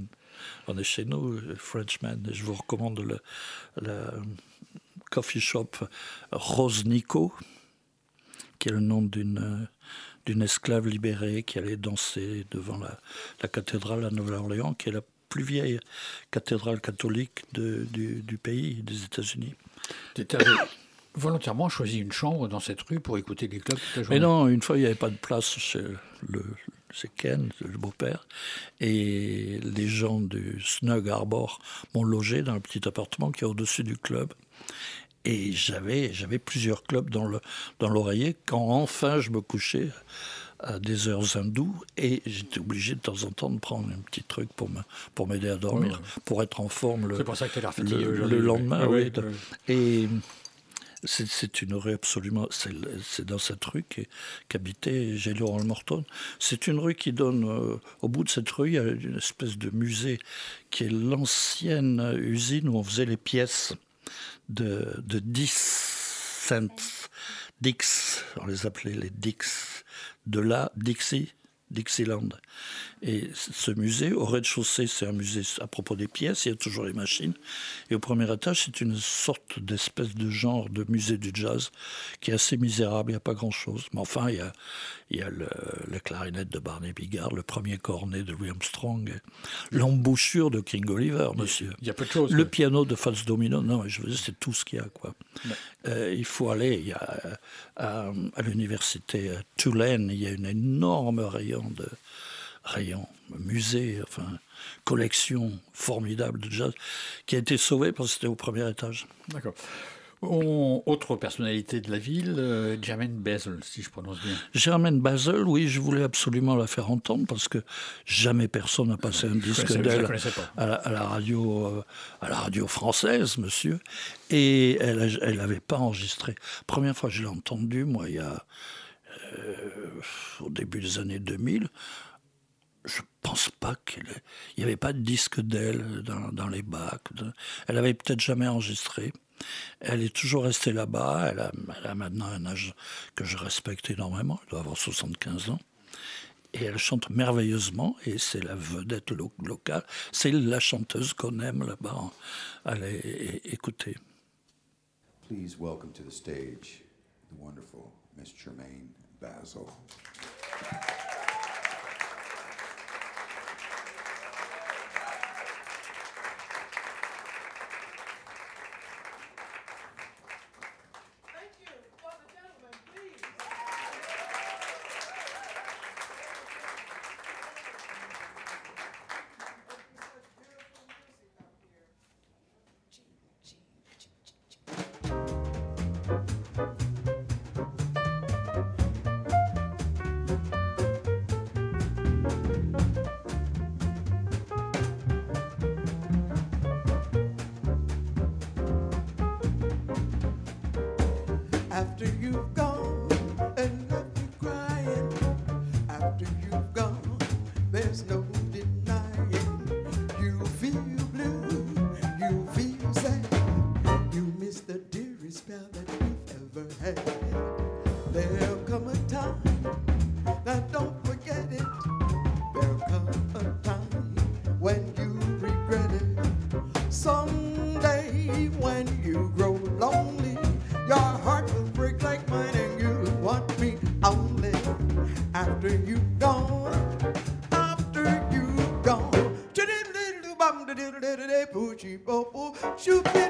On est chez nous, euh, Frenchman. Et je vous recommande le, le coffee shop Rose Nico, qui est le nom d'une euh, d'une esclave libérée qui allait danser devant la, la cathédrale à Nouvelle-Orléans, qui est la plus vieille cathédrale catholique de- du, du pays, des États-Unis. Tu volontairement choisi une chambre dans cette rue pour écouter les clubs toute la journée. Mais non, une fois, il n'y avait pas de place chez, le, chez Ken, le beau-père, et les gens du Snug Harbor m'ont logé dans un petit appartement qui est au-dessus du club. Et j'avais, j'avais plusieurs clubs dans, le, dans l'oreiller quand enfin je me couchais à des heures hindoues et j'étais obligé de temps en temps de prendre un petit truc pour, me, pour m'aider à dormir, pour être en forme le, C'est pour ça que t'as l'air fatigué le, le lendemain. Oui, oui, oui. Et c'est, une rue absolument. C'est, dans cette rue qu'habitait J. Laurent Morton. C'est une rue qui donne. euh, au bout de cette rue, il y a une espèce de musée qui est l'ancienne usine où on faisait les pièces de, de 10 cents. Dix, on les appelait les Dix. De là, Dixie, Dixieland. Et ce musée, au rez-de-chaussée, c'est un musée à propos des pièces, il y a toujours les machines. Et au premier étage, c'est une sorte d'espèce de genre de musée du jazz qui est assez misérable, il n'y a pas grand-chose. Mais enfin, il y a, il y a le, la clarinette de Barney Bigard, le premier cornet de Louis Armstrong, l'embouchure de King Oliver, monsieur. Il y a peu de choses. Le piano de Fats Domino, non, je veux dire, c'est tout ce qu'il y a, quoi. Euh, il faut aller, il y a, euh, à, à l'université à Tulane, il y a une énorme rayon de rayon, musée, enfin, collection formidable de jazz, qui a été sauvée parce que c'était au premier étage. D'accord. On- autre personnalité de la ville, euh, Jermaine Bezel, si je prononce bien. Germaine Basel, oui, je voulais absolument la faire entendre parce que jamais personne n'a passé un disque je d'elle à la, à la radio, euh, à la radio française, monsieur. Et elle n'avait pas enregistré. Première fois que je l'ai entendue, moi, il y a euh, au début des années 2000. Je pense pas qu'il n'y avait pas de disque d'elle dans, les bacs. Elle avait peut-être jamais enregistré. Elle est toujours restée là-bas. Elle a, maintenant un âge que je respecte énormément. Elle doit avoir 75 ans. Et elle chante merveilleusement. Et c'est la vedette lo- locale. C'est la chanteuse qu'on aime là-bas. Allez écouter. Please welcome to the stage the wonderful Miss Jermaine Basil. Shoot me.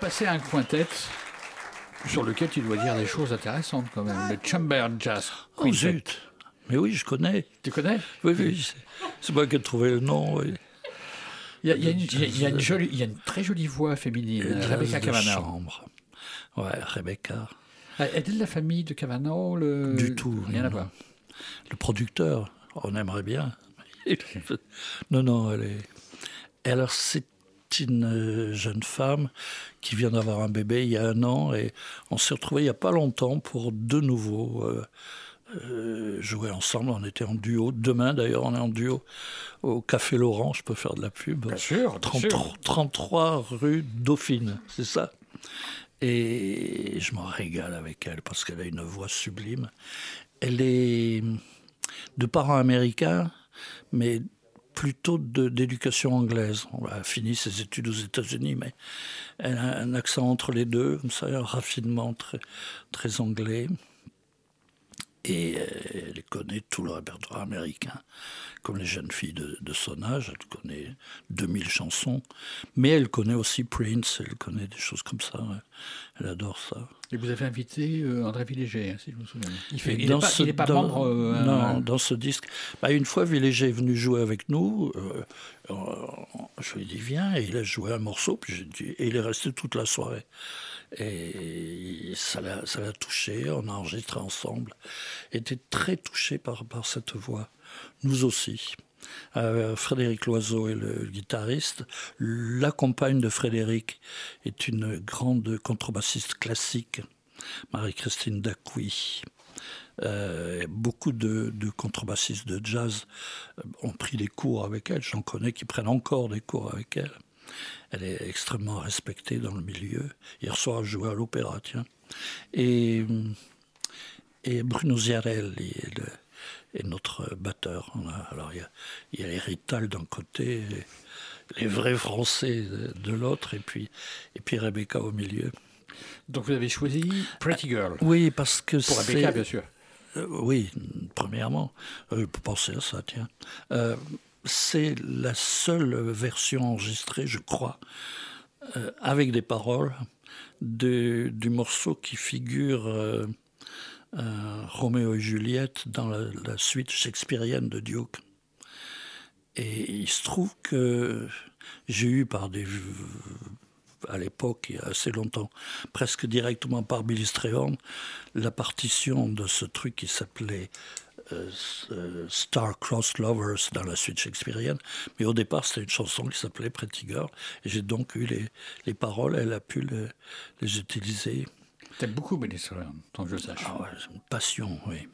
Passer à un quintet sur lequel tu dois dire des choses intéressantes quand même. Le Chamber Jazz Oh, zut. Mais oui, je connais. Tu connais Oui, oui. c'est- moi qui ai trouvé le nom. Oui. Il y a, il y a une, il y a- il y a une jolie- il y a une très jolie voix féminine, Le Rebecca chambre. Ouais, Rebecca. Elle est de la famille de Cavanaugh le... Du tout. Rien non, à voir. Le producteur, on aimerait bien. non, non, elle est. Alors, c'est une euh, jeune femme qui vient d'avoir un bébé il y a un an et on s'est retrouvés il n'y a pas longtemps pour de nouveau euh, euh, jouer ensemble. On était en duo. Demain, d'ailleurs, on est en duo au Café Laurent. Je peux faire de la pub. Bien sûr, bien 30 sûr. 33 rue Dauphine, c'est ça? Et je m'en régale avec elle parce qu'elle a une voix sublime. Elle est de parents américains, mais plutôt d'éducation anglaise. On a fini ses études aux États-Unis, mais elle a un accent entre les deux, comme ça, un raffinement très, très anglais. Et euh, elle connaît tout le répertoire américain, comme les jeunes filles de, de son âge. Elle connaît 2000 chansons, mais elle connaît aussi Prince, elle connaît des choses comme ça. ouais. Elle adore ça. Et vous avez invité euh, André Villéger, hein, si je me souviens. Il fait- il n'est pas, ce- il est pas dans- membre. euh, non, euh, dans ce disque. Bah, une fois, Villéger est venu jouer avec nous. euh, euh, je lui ai dit, viens. Et il a joué un morceau. Puis j'ai dit, et il est resté toute la soirée. Et ça l'a ça l'a touché. On a enregistré ensemble. Il était très touché par, par cette voix. Nous aussi. Euh, Frédéric Loiseau est le guitariste. La compagne de Frédéric est une grande contrebassiste classique, Marie-Christine Dacouy. Euh, beaucoup de, contrebassistes de jazz ont pris des cours avec elle. J'en connais qui prennent encore des cours avec elle. Elle est extrêmement respectée dans le milieu. Hier soir, je jouais à l'opéra, tiens. Et, et Bruno Ziarel est, le- est notre batteur. On a- alors, il y a, il y a les Rital d'un côté, les, vrais Français de, l'autre, et puis, et puis Rebecca au milieu. Donc vous avez choisi Pretty Girl. Oui, parce que Pour c'est... Rebecca, bien sûr. Euh, oui, premièrement. Euh, penser à ça, tiens. Euh, c'est la seule version enregistrée, je crois, euh, avec des paroles, de- du morceau qui figure euh, Roméo et Juliette dans la, suite shakespearienne de Duke. Et il se trouve que j'ai eu par des à l'époque, il y a assez longtemps, presque directement par Billy Strayhorn, la partition de ce truc qui s'appelait euh, euh, Star-Crossed Lovers dans la suite shakespearienne. Mais au départ, c'était une chanson qui s'appelait Pretty Girl. J'ai donc eu les, les paroles, elle a pu les utiliser. T'aimes beaucoup Strayhorn, tant que je sache. Ah ouais, c'est une passion, oui.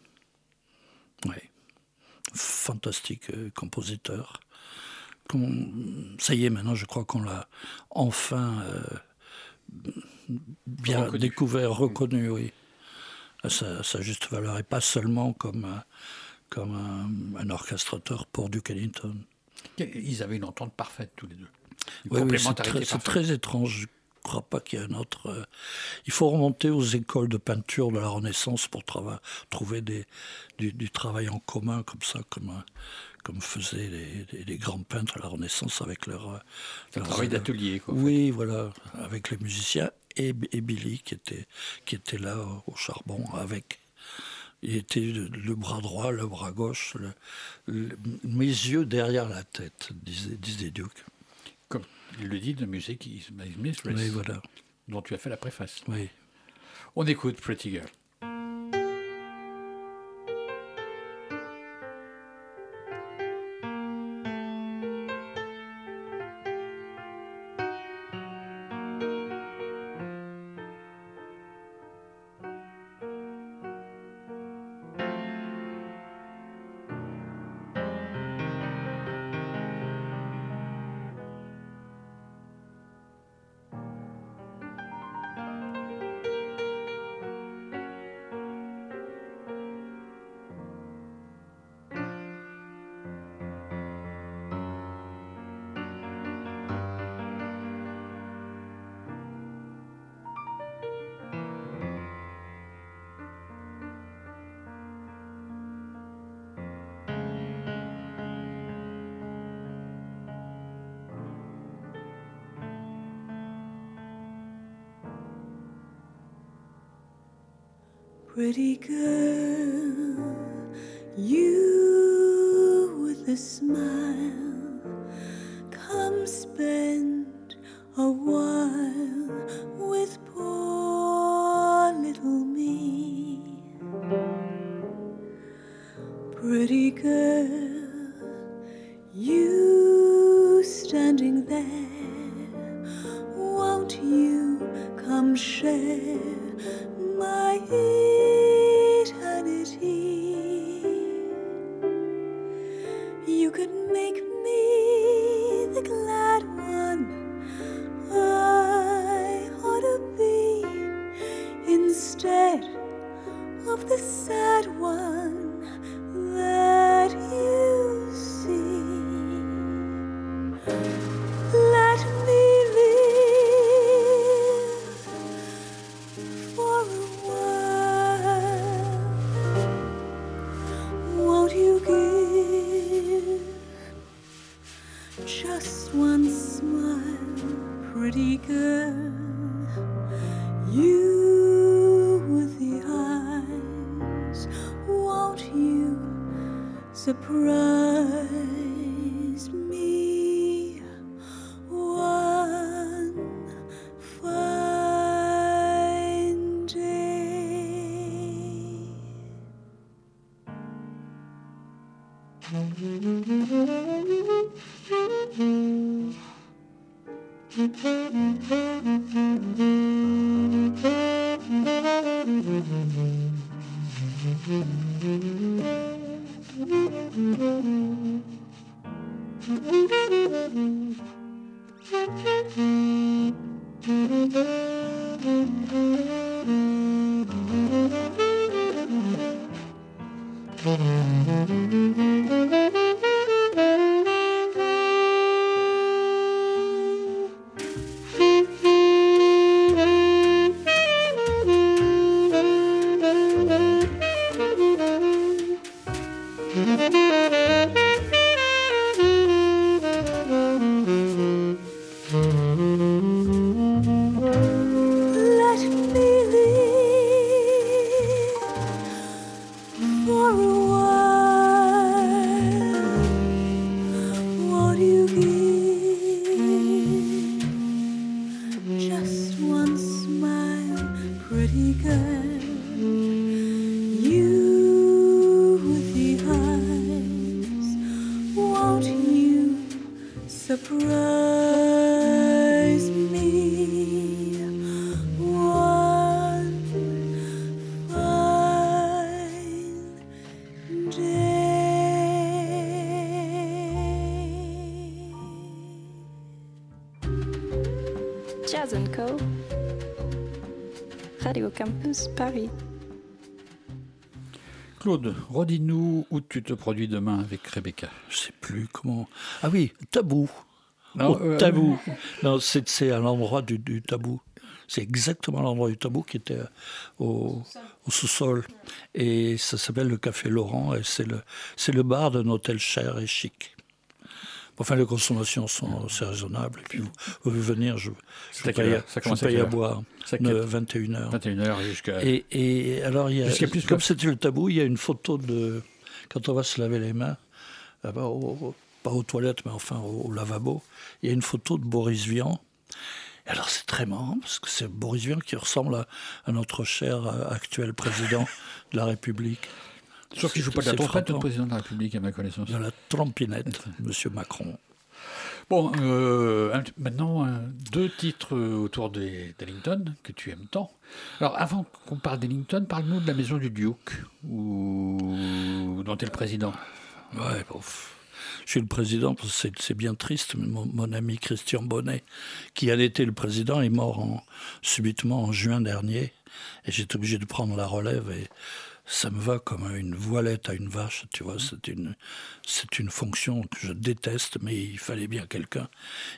Oui. Fantastique euh, compositeur. Ça y est, maintenant, je crois qu'on l'a enfin euh, bien Reconnu. découvert, reconnu, oui. À sa, sa juste valeur, et pas seulement comme, un- comme un, un orchestrateur pour Duke Ellington. Ils avaient une entente parfaite tous les deux. Une Oui, oui, c'est très, très étrange. Je ne crois pas qu'il y ait un autre. euh, Il faut remonter aux écoles de peinture de la Renaissance pour trouver des, du, du travail en commun comme ça, comme, euh, comme faisaient les, les- les grands peintres à la Renaissance avec leur. euh, Un leurs- travail d'atelier, quoi, Oui, voilà, avec les musiciens et, et Billy qui était, qui était là au, charbon avec. Il était le, le bras droit, le bras gauche, le- le- mes yeux derrière la tête, disait, disait Duke. Il le dit de musique is my mistress, Oui, voilà. dont tu as fait la préface. Oui. On écoute Pretty Girl. Smile, Paris. Claude, redis-nous où tu te produis demain avec Rebecca. Je sais plus comment. Ah oui, tabou. Non, Au euh, tabou. Non, c'est c'est à l'endroit du, du tabou. C'est exactement l'endroit du tabou qui était au, au sous-sol. Et ça s'appelle le Café Laurent. Et c'est le, c'est le bar d'un hôtel cher et chic. Enfin, les consommations sont assez raisonnables. Et puis, vous, vous pouvez venir, je, je à paye, heure Ça je à à boire. C'est à de quelle- 21h. 21h jusqu'à. Et, et alors, il y a, plus comme c'était le tabou, il y a une photo de. Quand on va se laver les mains, au- au- pas aux toilettes, mais enfin au, au lavabo, il y a une photo de Boris Vian. Et alors, c'est très marrant, parce que c'est Boris Vian qui ressemble à, à notre cher euh, actuel président de la République. Sauf qu'il joue pas de la trompette, le frappant. président de la République, à ma connaissance. De la trompinette, Monsieur Macron. Bon, euh, maintenant, euh, deux titres euh, autour d'Ellington que tu aimes tant. Alors, avant qu'on parle d'Ellington, parle-nous de la maison du Duke, où... dont tu es le président. Ouais, bon, je suis le président, c'est- c'est bien triste, mais mon, mon ami Christian Bonnet, qui a été le président, est mort en, subitement en juin dernier, et j'étais obligé de prendre la relève, et ça me va comme une voilette à une vache, tu vois, c'est une, c'est une fonction que je déteste, mais il fallait bien quelqu'un.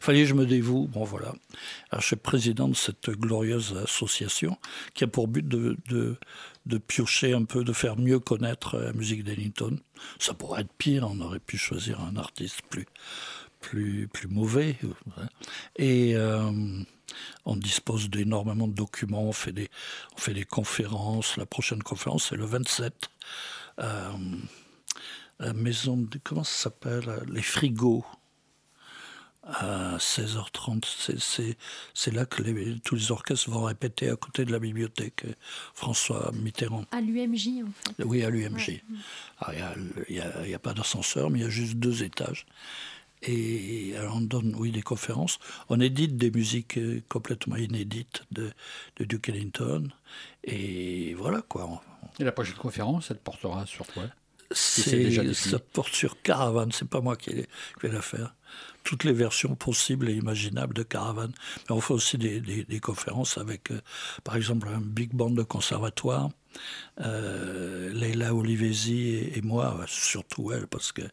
Il fallait que je me dévoue, bon voilà. Alors je suis président de cette glorieuse association qui a pour but de, de, de piocher un peu, de faire mieux connaître la musique d'Ellington. Ça pourrait être pire, on aurait pu choisir un artiste plus, plus, plus mauvais. hein. Et euh, on dispose d'énormément de documents, on fait, des, on fait des conférences. La prochaine conférence, c'est le 27. Euh, la maison de. Comment ça s'appelle? Les frigos. À 16h30. C'est- là que les- tous les orchestres vont répéter à côté de la bibliothèque euh, François Mitterrand. À l'UMJ, en fait. Oui, à l'UMG. Alors, Il n'y a, a pas d'ascenseur, mais il y a juste deux étages. Et on donne, oui, des conférences. On édite des musiques euh, complètement inédites de, de Duke Ellington. Et voilà quoi. Et la prochaine conférence, elle portera sur quoi? Si ça porte sur Caravane, c'est pas moi qui, ai- qui vais la faire. Toutes les versions possibles et imaginables de Caravane. Mais on fait aussi des, des- des conférences avec, euh, par exemple, un big band de conservatoire, euh, Leila Olivesi et, moi, euh, surtout elle, parce qu'elle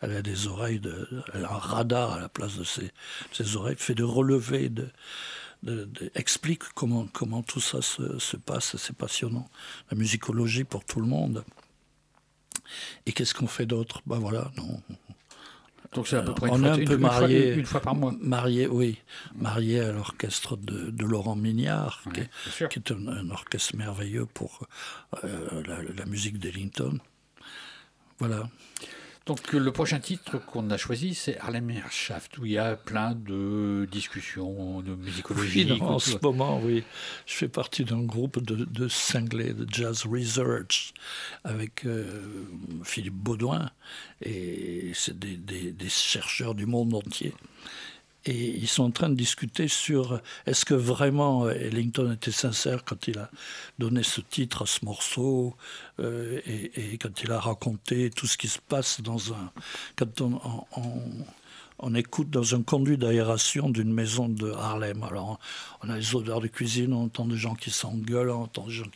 a des oreilles, de, elle a un radar à la place de ses, oreilles, fait de de- explique comment, comment tout ça se, se passe, c'est passionnant. La musicologie pour tout le monde. Et qu'est-ce qu'on fait d'autre? Ben voilà, non. Donc c'est à peu près une on fois- est un une- peu une fois- marié, une fois par mois. Marié, oui, marié à l'orchestre de, de Laurent Mignard, qui, est, qui est un, un orchestre merveilleux pour euh, la, la musique d'Ellington. Voilà. Donc euh, le prochain titre qu'on a choisi, c'est Harlem Herschaft, où il y a plein de discussions de musicologie. Oui, en ce moment, oui. Je fais partie d'un groupe de, de cinglés, de Jazz Research, avec euh, Philippe Baudouin, et c'est des, des- des chercheurs du monde entier. Et ils sont en train de discuter sur est-ce que vraiment Ellington était sincère quand il a donné ce titre à ce morceau euh, et, quand il a raconté tout ce qui se passe dans un quand on- on écoute dans un conduit d'aération d'une maison de Harlem. Alors, on a les odeurs de cuisine, on entend des gens qui s'engueulent, on entend des gens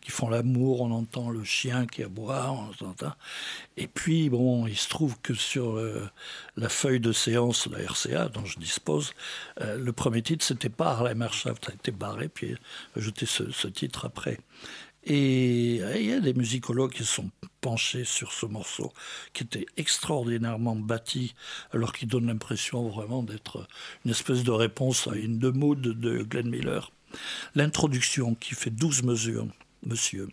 qui, font l'amour, on entend le chien qui aboie, on entend. Et puis, bon, il se trouve que sur euh, la feuille de séance de la RCA dont je dispose, euh, le premier titre, c'était pas Harlem ça a été barré, puis ajouté ce titre après. Et il y a des musicologues qui sont penchés sur ce morceau, qui était extraordinairement bâti, alors qu'il donne l'impression vraiment d'être une espèce de réponse à une de mood de Glenn Miller. L'introduction qui fait 12 mesures, monsieur.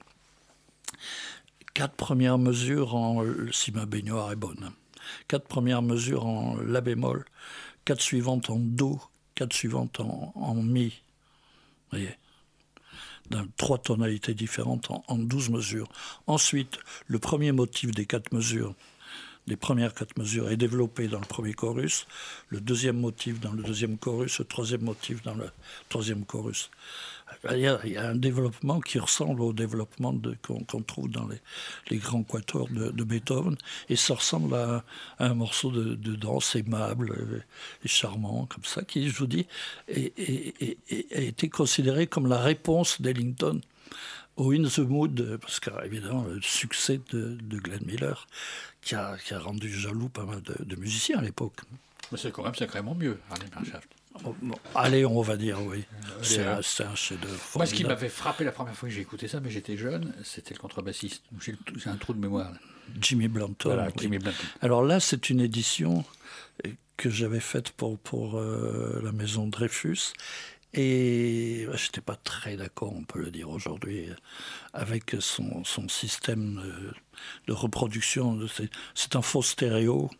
Quatre premières mesures en si ma baignoire est bonne. Quatre premières mesures en la bémol, quatre suivantes en do, quatre suivantes en, en mi. Vous voyez dans trois tonalités différentes en, 12 mesures. Ensuite, le premier motif des quatre mesures, les premières quatre mesures, est développé dans le premier chorus, le deuxième motif dans le deuxième chorus, le troisième motif dans le troisième chorus. Il y a, il y a un développement qui ressemble au développement qu'on trouve dans les, grands quatuors de, Beethoven, et ça ressemble à, un morceau de, danse aimable et charmant, comme ça, qui, je vous dis, a été considéré comme la réponse d'Ellington au In the Mood, parce qu'évidemment, le succès de, Glenn Miller, qui a, rendu jaloux pas mal de, musiciens à l'époque. Mais c'est quand même sacrément mieux, Harlem Herschaft. Bon, bon, allez, on va dire, oui. C'est hein. un, c'est un chef-d'œuvre. Moi, ce qui m'avait frappé la première fois que j'ai écouté ça, mais j'étais jeune, c'était le contrebassiste. J'ai un trou de mémoire. là. Jimmy Blanton. Voilà, oui. Jimmy Blanton. Alors là, c'est une édition euh, que j'avais faite pour, pour euh, la maison Dreyfus. Et je n'étais pas très d'accord, on peut le dire aujourd'hui, avec son, son système de, de reproduction. C'est un faux stéréo.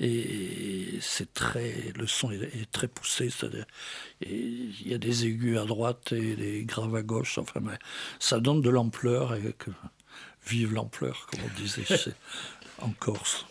Et c'est très, le son est, est très poussé, il y a des aigus à droite et des graves à gauche. Enfin, mais ça donne de l'ampleur et que, vive l'ampleur, comme on disait en Corse.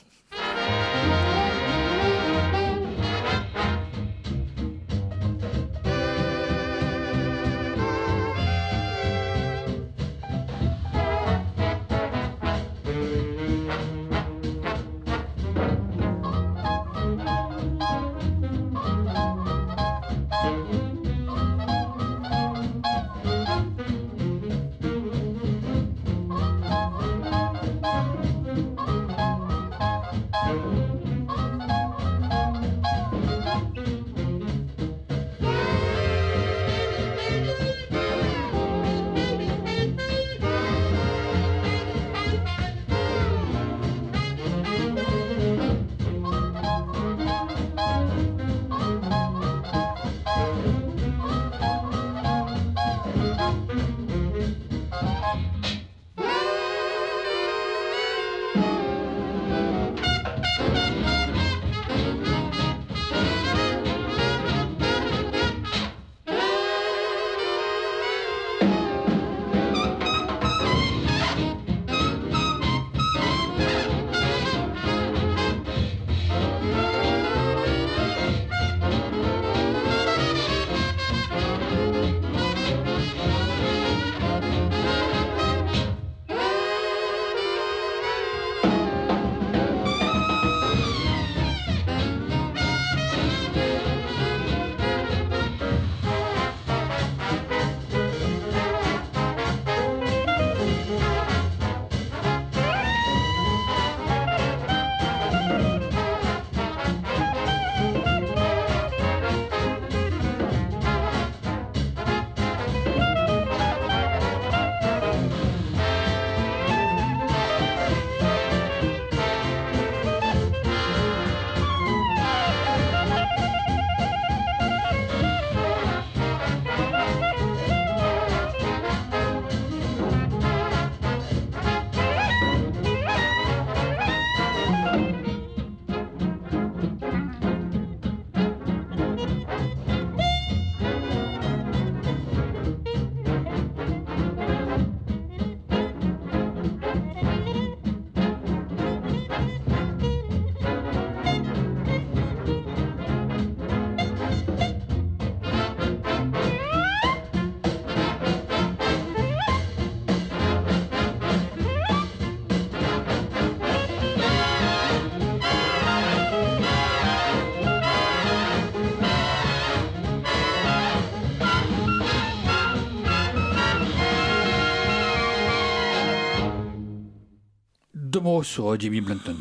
Sur Jimmy Blanton.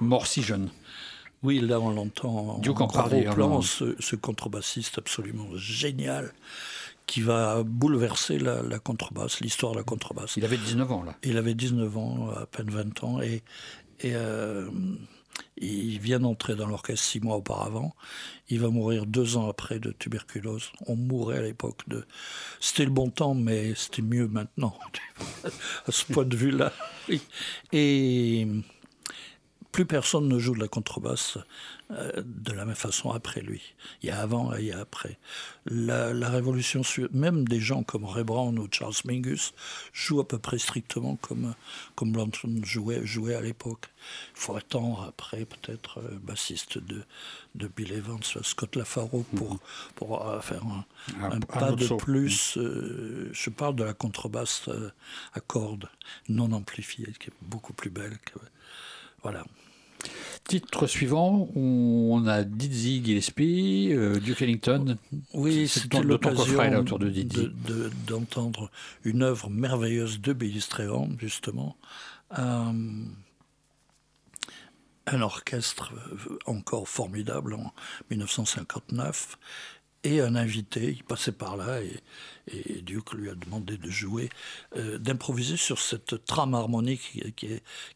Mort si jeune. Oui, là on l'entend en Duke en gros parlait, plan, ce, ce contrebassiste absolument génial qui va bouleverser la, la contrebasse, l'histoire de la contrebasse. Il avait 19 ans là. Il avait 19 ans, à peine 20 ans, et, et euh, il vient d'entrer dans l'orchestre six mois auparavant. Il va mourir deux ans après de tuberculose. On mourait à l'époque de... C'était le bon temps, mais c'était mieux maintenant, à ce point de vue-là. Et plus personne ne joue de la contrebasse euh, de la même façon après lui. Il y a avant et il y a après. La, la révolution, même des gens comme Ray Brown ou Charles Mingus jouent à peu près strictement comme, comme Blanton jouait, jouait à l'époque. Il faut attendre après peut-être euh, bassiste de, de Bill Evans, Scott LaFaro pour, pour euh, faire un, Un- un un pas de plus. euh, je parle de la contrebasse euh, à cordes non amplifiée, qui est beaucoup plus belle. Que, voilà. Titre suivant, on a Dizzy Gillespie, euh, Duke Ellington. Oui, c'est c'était l'occasion autour de Dizzy. de- d'entendre une œuvre merveilleuse de Billy Strayhorn, justement. Euh, un orchestre euh, encore formidable en 1959 et un invité, il passait par là et, et Duke lui a demandé de jouer, euh, d'improviser sur cette trame harmonique est,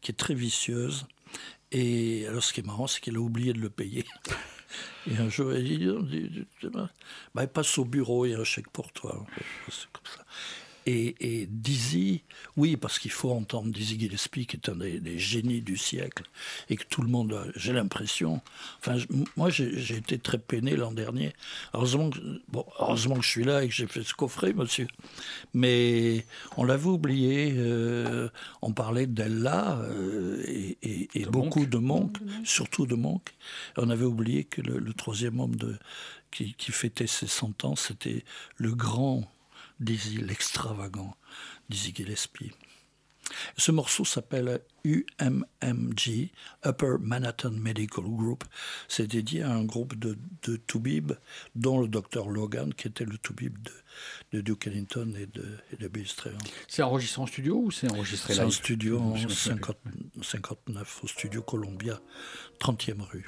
qui est très vicieuse. Et alors ce qui est marrant, c'est qu'il a oublié de le payer. Et un jour, il dit, bah, passe au bureau, il y a un chèque pour toi. Et, et Dizzy, oui, parce qu'il faut entendre Dizzy Gillespie, qui est un des, des génies du siècle, et que tout le monde, a- j'ai l'impression, enfin, moi j'ai été très peiné l'an dernier. Heureusement que, bon, heureusement que je suis là et que j'ai fait ce coffret, monsieur. Mais on l'avait oublié, euh, on parlait d'Ella euh, et, et- et beaucoup de Monk, surtout de Monk. On avait oublié que le, le troisième homme de, qui, qui fêtait ses 100 ans, c'était le grand Dizzy, l'extravagant Dizzy Gillespie. Ce morceau s'appelle UMMG, Upper Manhattan Medical Group. C'est dédié à un groupe de, de toubib, dont le docteur Logan, qui était le toubib de, de Duke Ellington et de, et de Bill Strayhorn. C'est enregistré en studio ou c'est enregistré C'est live? studio en me souviens 50 59, au studio Columbia, 30e rue.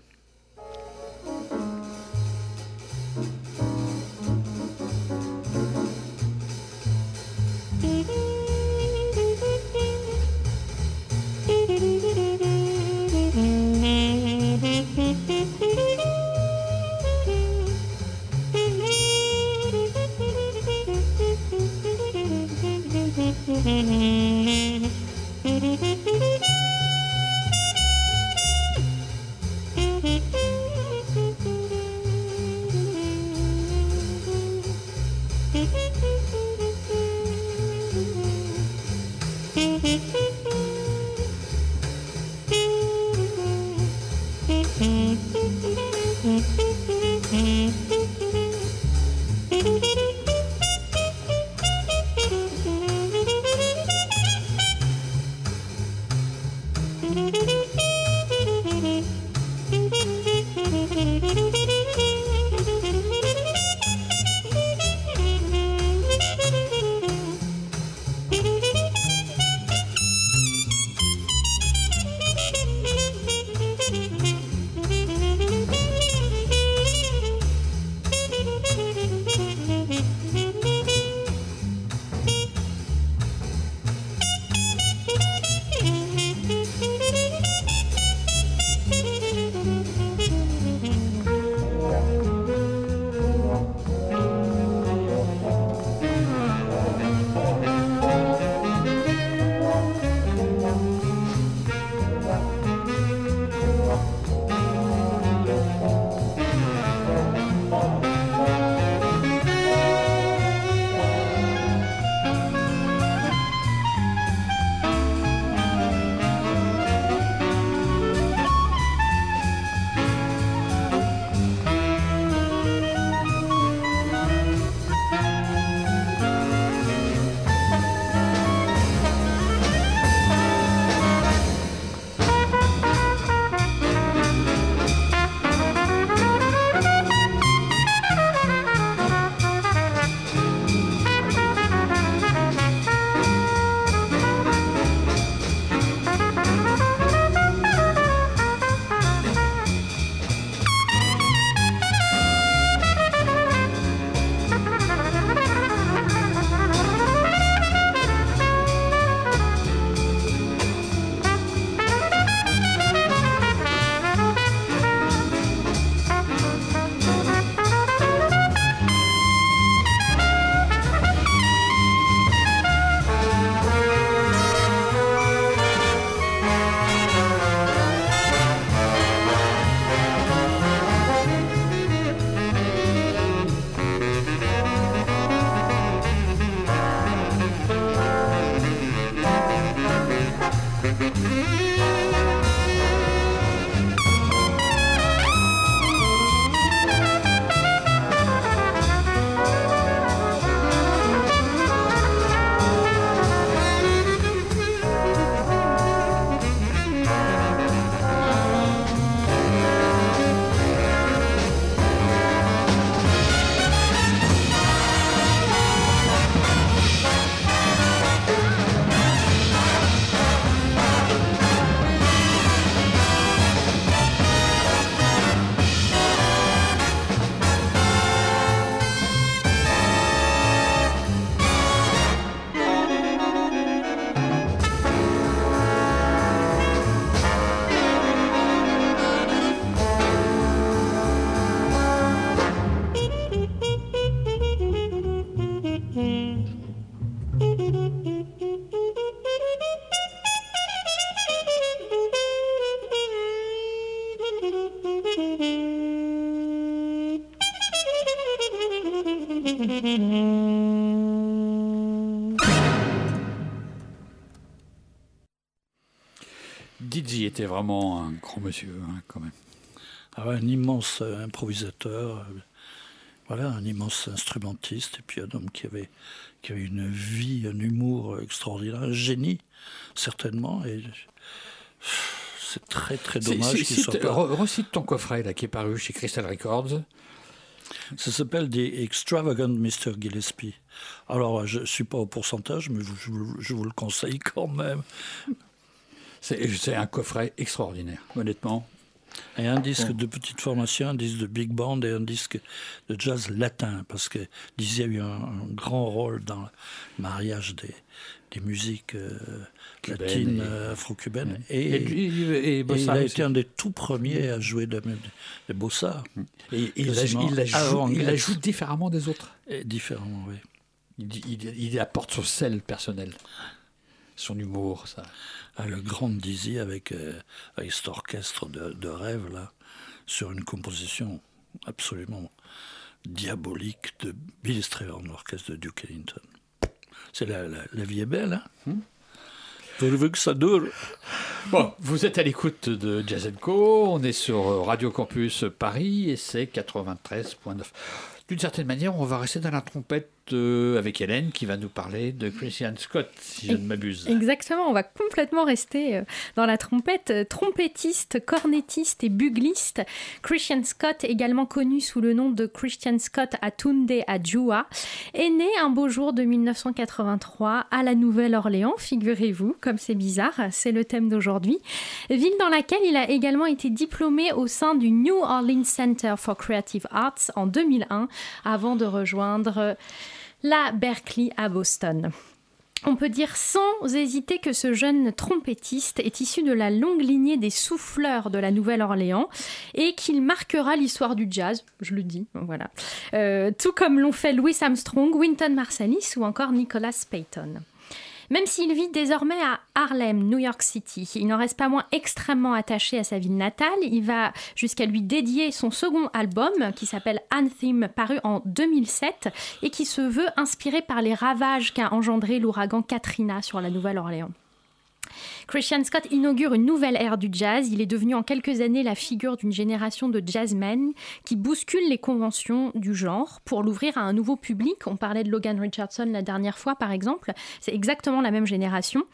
Mm-hmm. Était vraiment un grand monsieur, hein, quand même. Ah ouais, un immense euh, improvisateur, euh, voilà, un immense instrumentiste, et puis un homme qui avait, qui avait une vie, un humour extraordinaire, un génie, certainement. Et c'est très très dommage qu'il soit pas. re- Recite ton coffret là, qui est paru chez Crystal Records. Ça s'appelle The Extravagant Mr. Gillespie. Alors, je ne suis pas au pourcentage, mais je vous le conseille quand même. C'est un coffret extraordinaire, honnêtement. Et un disque de petite formation, un disque de big band et un disque de jazz latin, parce que Dizzy a eu un, un grand rôle dans le mariage des, des musiques euh, latines, et- euh, afro-cubaines. Et, Et il a été un des tout premiers à jouer de, bossa. Et il la, il la joue, il la joue différemment des autres. Et différemment, oui. Il, il- il apporte son sel personnel, son humour, ça. Ah, le grand Dizzy avec, euh, avec cet orchestre de, de rêve, là, sur une composition absolument diabolique de Billy Strayhorn, l'orchestre de Duke Ellington. C'est la, la, la vie est belle, hein? Pourvu que ça dure? Bon, vous êtes à l'écoute de Jazz Co. On est sur Radio Campus Paris et c'est 93.9. D'une certaine manière, on va rester dans la trompette euh, avec Hélène qui va nous parler de Christian Scott, si je ne m'abuse. Exactement, on va complètement rester euh, dans la trompette. Euh, Trompettiste, cornettiste et bugliste, Christian Scott, également connu sous le nom de Christian Scott Atunde Adjua, est né un beau jour de 1983 à la Nouvelle-Orléans, figurez-vous, comme c'est bizarre, c'est le thème d'aujourd'hui. Ville dans laquelle il a également été diplômé au sein du New Orleans Center for Creative Arts en 2001, avant de rejoindre la Berkeley à Boston. On peut dire sans hésiter que ce jeune trompettiste est issu de la longue lignée des souffleurs de la Nouvelle-Orléans et qu'il marquera l'histoire du jazz, je le dis, voilà. Euh, tout comme l'ont fait Louis Armstrong, Wynton Marsalis ou encore Nicholas Payton. Même s'il vit désormais à Harlem, New York City, il n'en reste pas moins extrêmement attaché à sa ville natale. Il va jusqu'à lui dédier son second album qui s'appelle Anthem, paru en 2007 et qui se veut inspiré par les ravages qu'a engendré l'ouragan Katrina sur la Nouvelle-Orléans. Christian Scott inaugure une nouvelle ère du jazz. Il est devenu en quelques années la figure d'une génération de jazzmen qui bousculent les conventions du genre pour l'ouvrir à un nouveau public. On parlait de Logan Richardson la dernière fois, par exemple. C'est exactement la même génération.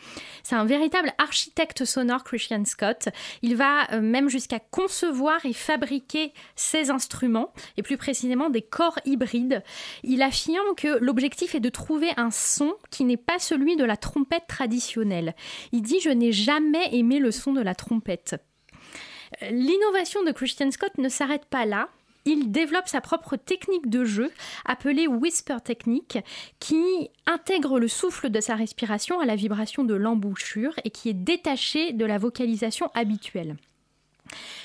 C'est un véritable architecte sonore, Christian Scott. Il va euh, même jusqu'à concevoir et fabriquer ses instruments, et plus précisément des corps hybrides. Il affirme que l'objectif est de trouver un son qui n'est pas celui de la trompette traditionnelle. Il dit Je n'ai jamais aimé le son de la trompette. L'innovation de Christian Scott ne s'arrête pas là. Il développe sa propre technique de jeu appelée Whisper Technique qui intègre le souffle de sa respiration à la vibration de l'embouchure et qui est détachée de la vocalisation habituelle.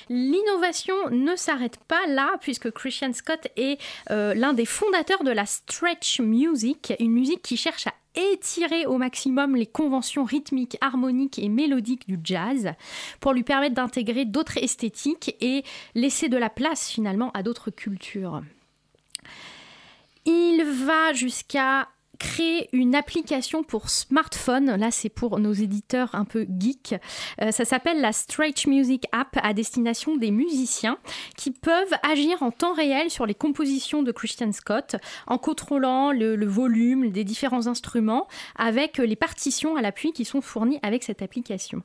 L'innovation ne s'arrête pas là, puisque Christian Scott est euh, l'un des fondateurs de la stretch music, une musique qui cherche à étirer au maximum les conventions rythmiques, harmoniques et mélodiques du jazz pour lui permettre d'intégrer d'autres esthétiques et laisser de la place finalement à d'autres cultures. Il va jusqu'à créer une application pour smartphone. Là, c'est pour nos éditeurs un peu geeks. Euh, ça s'appelle la Stretch Music App à destination des musiciens qui peuvent agir en temps réel sur les compositions de Christian Scott en contrôlant le, volume des différents instruments avec les partitions à l'appui qui sont fournies avec cette application.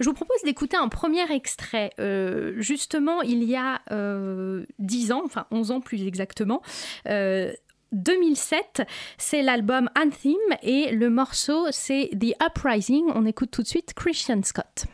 Je vous propose d'écouter un premier extrait. Euh, justement, il y a euh, 10 ans, enfin 11 ans plus exactement, euh, 2007, c'est l'album Anthem et le morceau c'est The Uprising. On écoute tout de suite Christian Scott.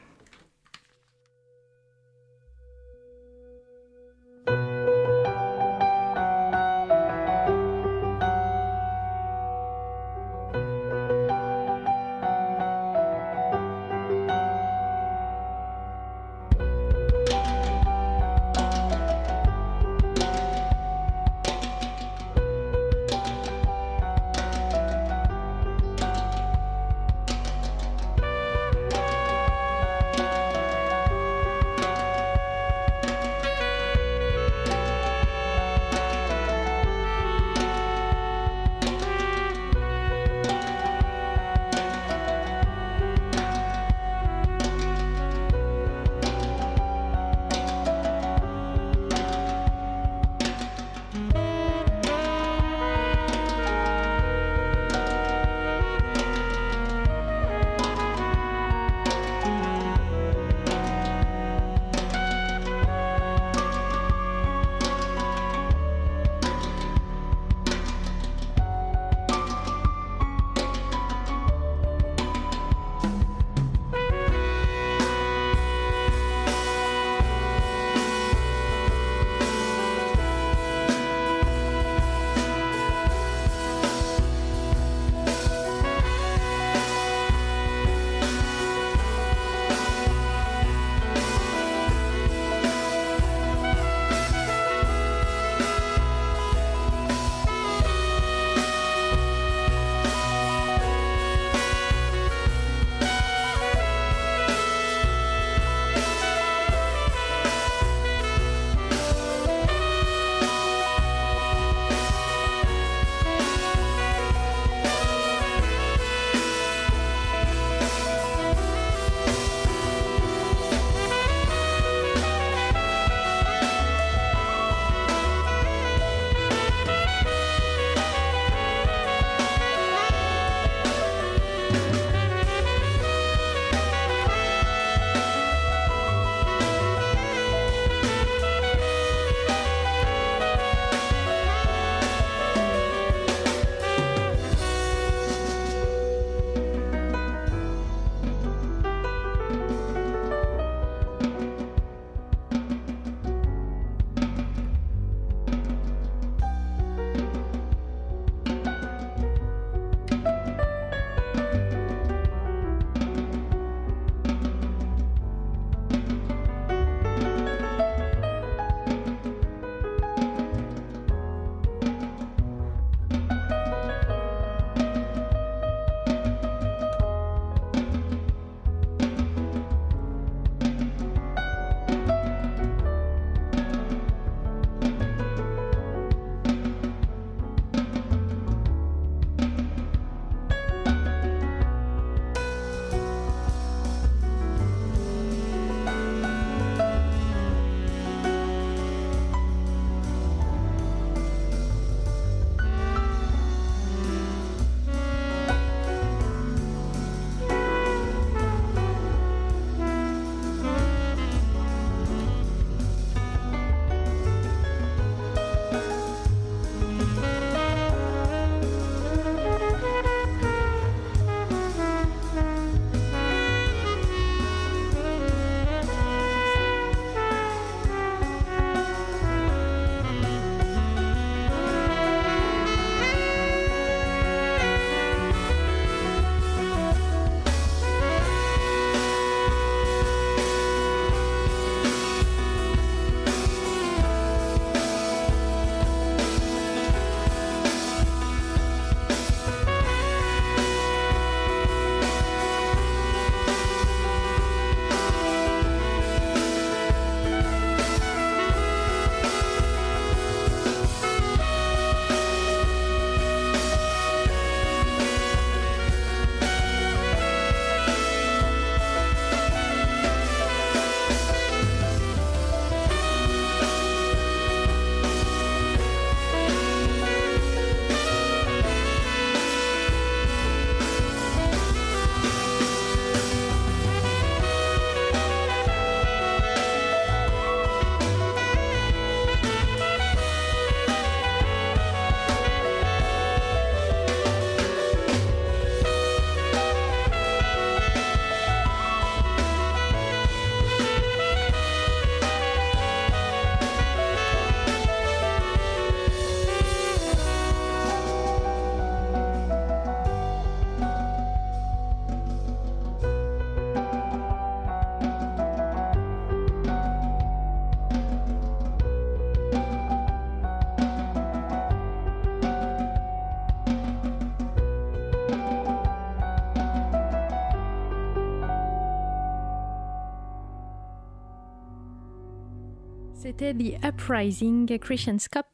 C'était The Uprising Christian Scott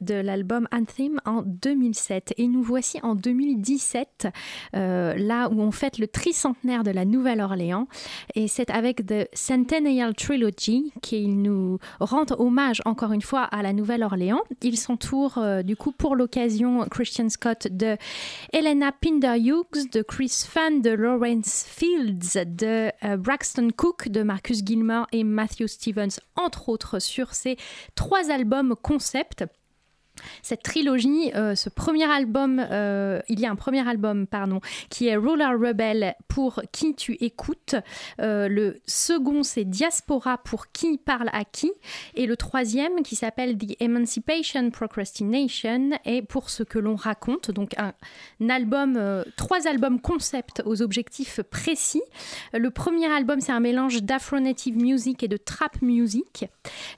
de l'album Anthem en 2007. Et nous voici en 2017, euh, là où on fête le tricentenaire de la Nouvelle-Orléans. Et c'est avec The Centennial Trilogy qu'ils nous rendent hommage encore une fois à la Nouvelle-Orléans. Ils s'entourent euh, du coup pour l'occasion Christian Scott de Helena Pinder Hughes, de Chris Fan, de Lawrence Fields, de euh, Braxton Cook, de Marcus Gilmore et Matthew Stevens, entre autres, sur ces trois albums concept. Cette trilogie, euh, ce premier album, euh, il y a un premier album, pardon, qui est Roller Rebel pour qui tu écoutes. Euh, le second, c'est Diaspora pour qui parle à qui. Et le troisième, qui s'appelle The Emancipation Procrastination, est pour ce que l'on raconte. Donc un, album, trois albums concept aux objectifs précis. Le premier album, c'est un mélange d'afro-native music et de trap music.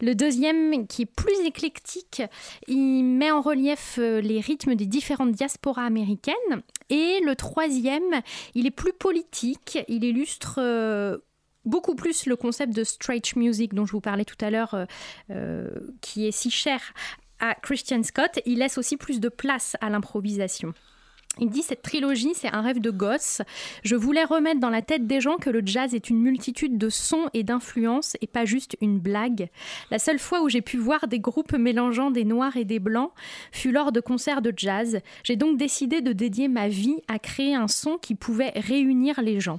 Le deuxième, qui est plus éclectique, il met en relief euh, les rythmes des différentes diasporas américaines. Et le troisième, il est plus politique, il illustre euh, beaucoup plus le concept de stretch music dont je vous parlais tout à l'heure, euh, qui est si cher à Christian Scott. Il laisse aussi plus de place à l'improvisation. Il dit cette trilogie, c'est un rêve de gosse. Je voulais remettre dans la tête des gens que le jazz est une multitude de sons et d'influences et pas juste une blague. La seule fois où j'ai pu voir des groupes mélangeant des noirs et des blancs fut lors de concerts de jazz. J'ai donc décidé de dédier ma vie à créer un son qui pouvait réunir les gens.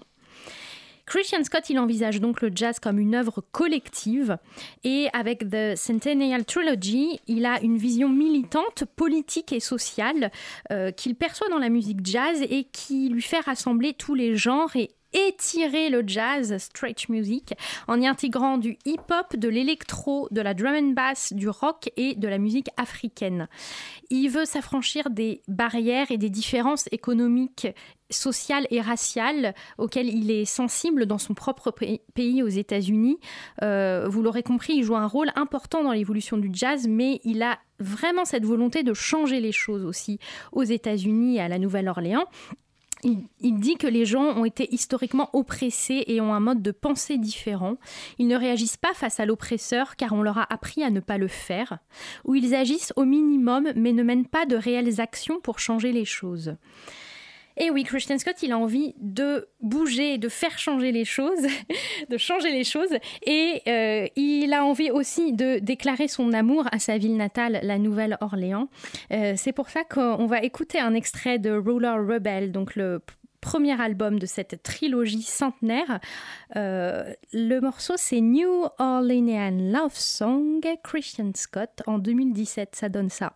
Christian Scott, il envisage donc le jazz comme une œuvre collective. Et avec The Centennial Trilogy, il a une vision militante, politique et sociale euh, qu'il perçoit dans la musique jazz et qui lui fait rassembler tous les genres et étirer le jazz, stretch music, en y intégrant du hip-hop, de l'électro, de la drum and bass, du rock et de la musique africaine. Il veut s'affranchir des barrières et des différences économiques sociales et raciales auxquelles il est sensible dans son propre pays- pays aux États-Unis. Euh, vous l'aurez compris, il joue un rôle important dans l'évolution du jazz, mais il a vraiment cette volonté de changer les choses aussi aux États-Unis et à la Nouvelle-Orléans. Il, dit que les gens ont été historiquement oppressés et ont un mode de pensée différent. Ils ne réagissent pas face à l'oppresseur car on leur a appris à ne pas le faire, ou ils agissent au minimum mais ne mènent pas de réelles actions pour changer les choses. Et oui, Christian Scott, il a envie de bouger, de faire changer les choses, de changer les choses. Et euh, il a envie aussi de déclarer son amour à sa ville natale, la Nouvelle-Orléans. Euh, c'est pour ça qu'on va écouter un extrait de Roller Rebel, donc le premier album de cette trilogie centenaire. Euh, le morceau, c'est New Orleanian Love Song, Christian Scott, en 2017. Ça donne ça.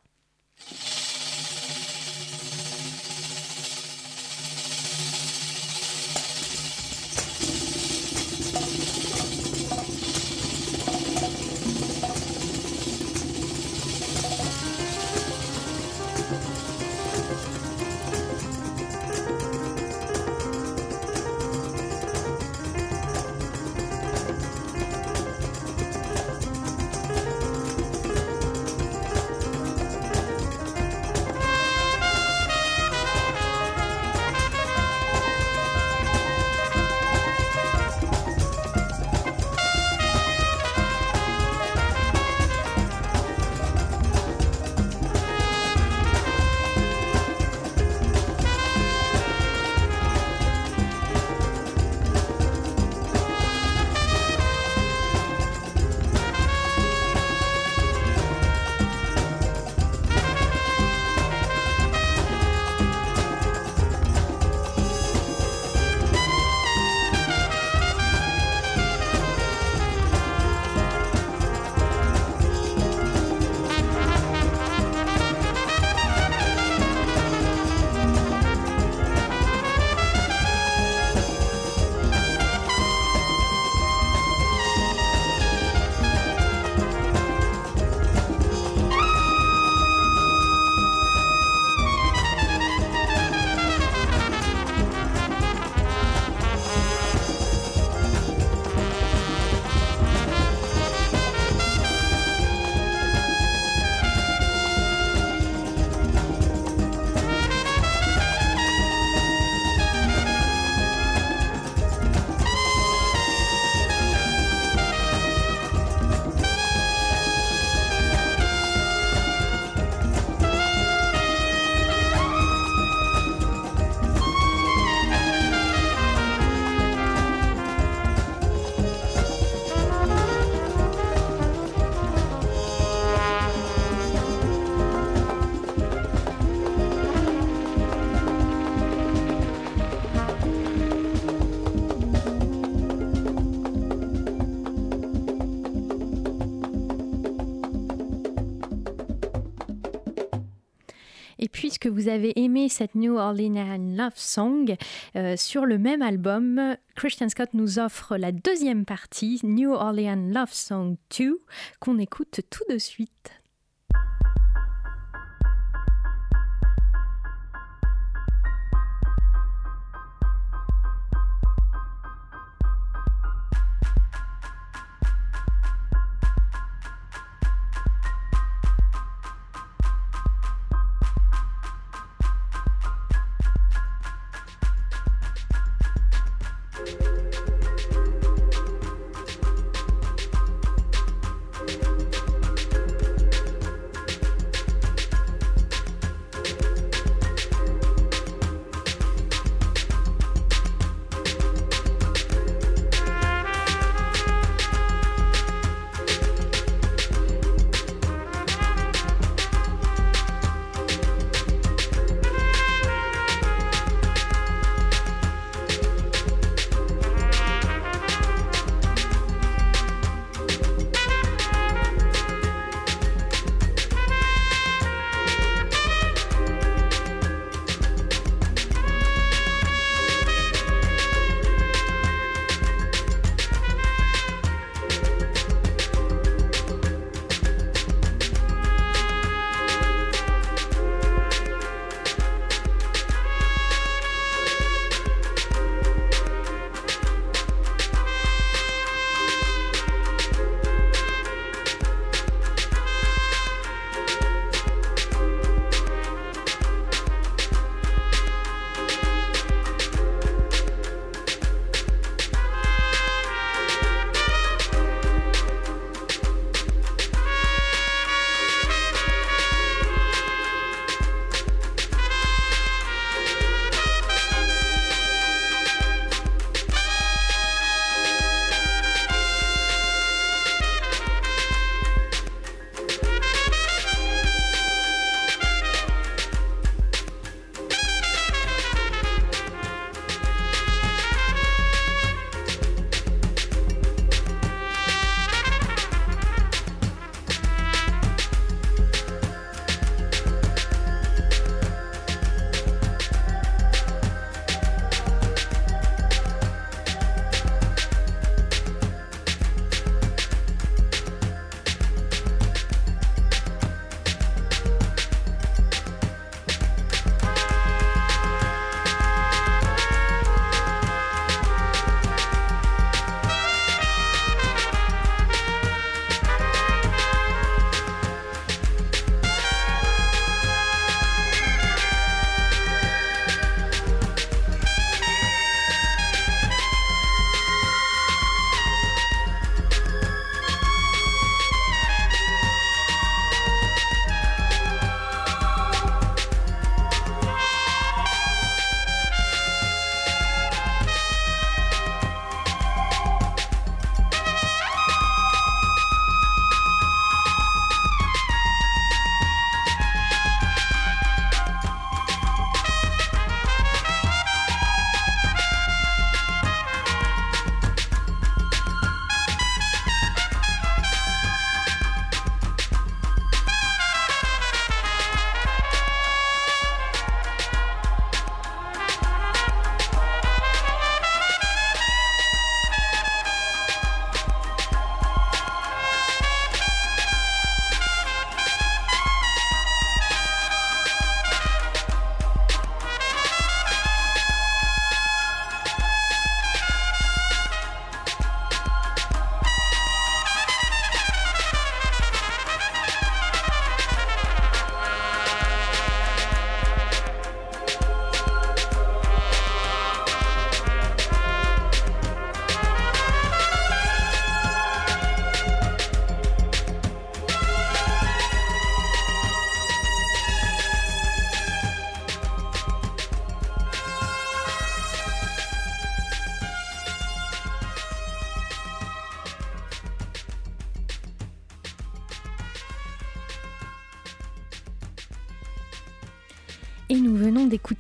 Vous avez aimé cette New Orleans Love Song, euh, sur le même album, Christian Scott nous offre la deuxième partie, New Orleans Love Song 2, qu'on écoute tout de suite.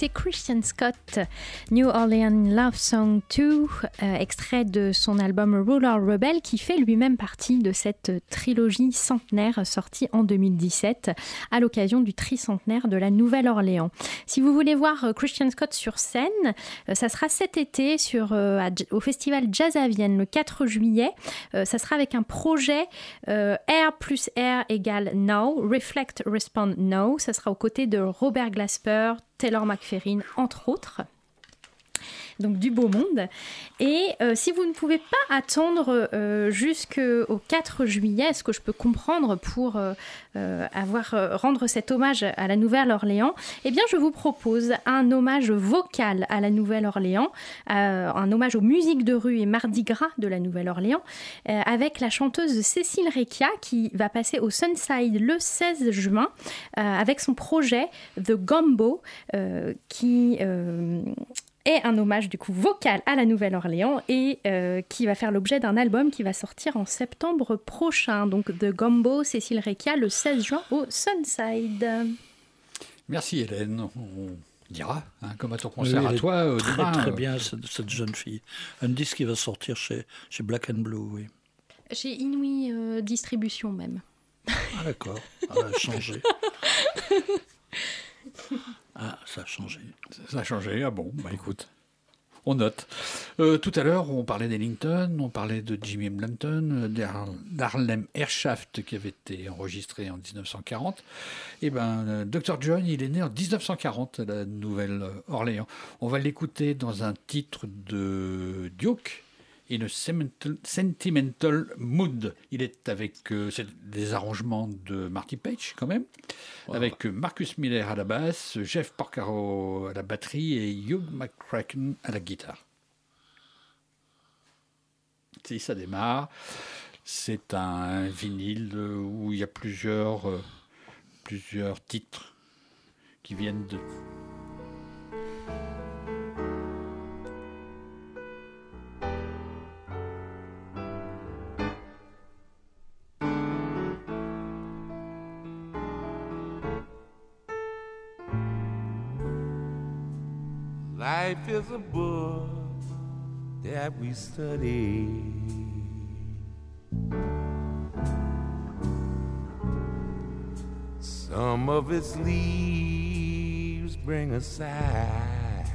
Christian Scott, New Orleans Love Song 2, euh, extrait de son album Ruler Rebel, qui fait lui-même partie de cette trilogie centenaire sortie en 2017 à l'occasion du tricentenaire de la Nouvelle-Orléans. Si vous voulez voir euh, Christian Scott sur scène, euh, ça sera cet été au festival Jazz à Vienne le 4 juillet. Ça sera avec un projet Air plus Air égale No, Reflect Respond No. Ça sera aux côtés de Robert Glasper, Taylor McFerrin, entre autres. Donc du beau monde. Et euh, si vous ne pouvez pas attendre euh, jusqu'au 4 juillet, ce que je peux comprendre pour euh, avoir rendre cet hommage à la Nouvelle-Orléans, eh bien je vous propose un hommage vocal à la Nouvelle-Orléans, un hommage aux musiques de rue et Mardi Gras de la Nouvelle-Orléans, avec la chanteuse Cécile Recchia qui va passer au Sunside le 16 juin avec son projet The Gumbo qui est un hommage du coup vocal à la Nouvelle-Orléans et euh, qui va faire l'objet d'un album qui va sortir en septembre prochain. Donc The Gumbo, Cécile Recchia, le 16 juin au Sunside. Merci Hélène. On dira hein, comment ton Oui, concert à toi euh, Très, demain, très euh, bien, cette, cette jeune fille. Un disque qui va sortir chez, chez Black and Blue, oui. Chez Inouï euh, Distribution même. Ah, d'accord. Ah, elle a changé. Ah, ça a changé. Ça a changé. Ah bon, bah écoute. On note. Euh, tout à l'heure, on parlait d'Ellington, on parlait de Jimmy Blanton, euh, d'Harlem Airshaft qui avait été enregistré en 1940. Et ben, euh, Dr. John, il est né en 1940 à la Nouvelle-Orléans. On va l'écouter dans un titre de Duke. In a Sentimental- Mood. Il est avec euh, des arrangements de Marty Page, quand même, avec euh, Marcus Miller à la basse, Jeff Porcaro à la batterie et Hugh McCracken à la guitare. Si ça démarre, c'est un vinyle euh, où il y a plusieurs, euh, plusieurs titres qui viennent de. Life is a book that we study. Some of its leaves bring a sigh.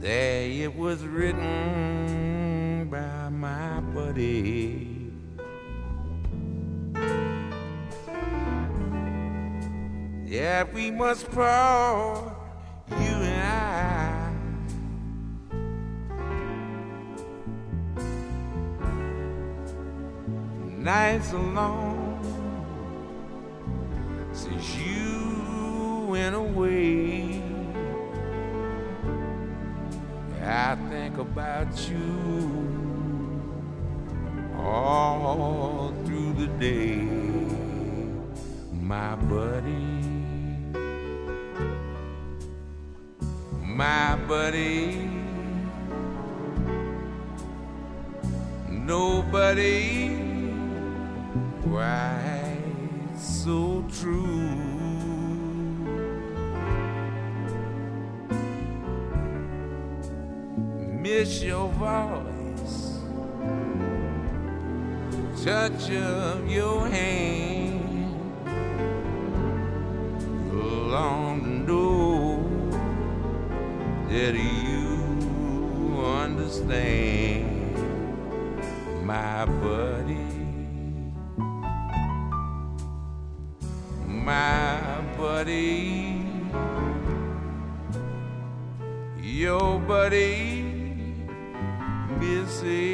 There it was written by my buddy. Yeah, we must part, you and I. Nights alone since you went away. I think about you all through the day, my buddy. My buddy. Nobody quite so true. Miss your voice, touch of your hand, that you understand, my buddy, my buddy, your buddy misses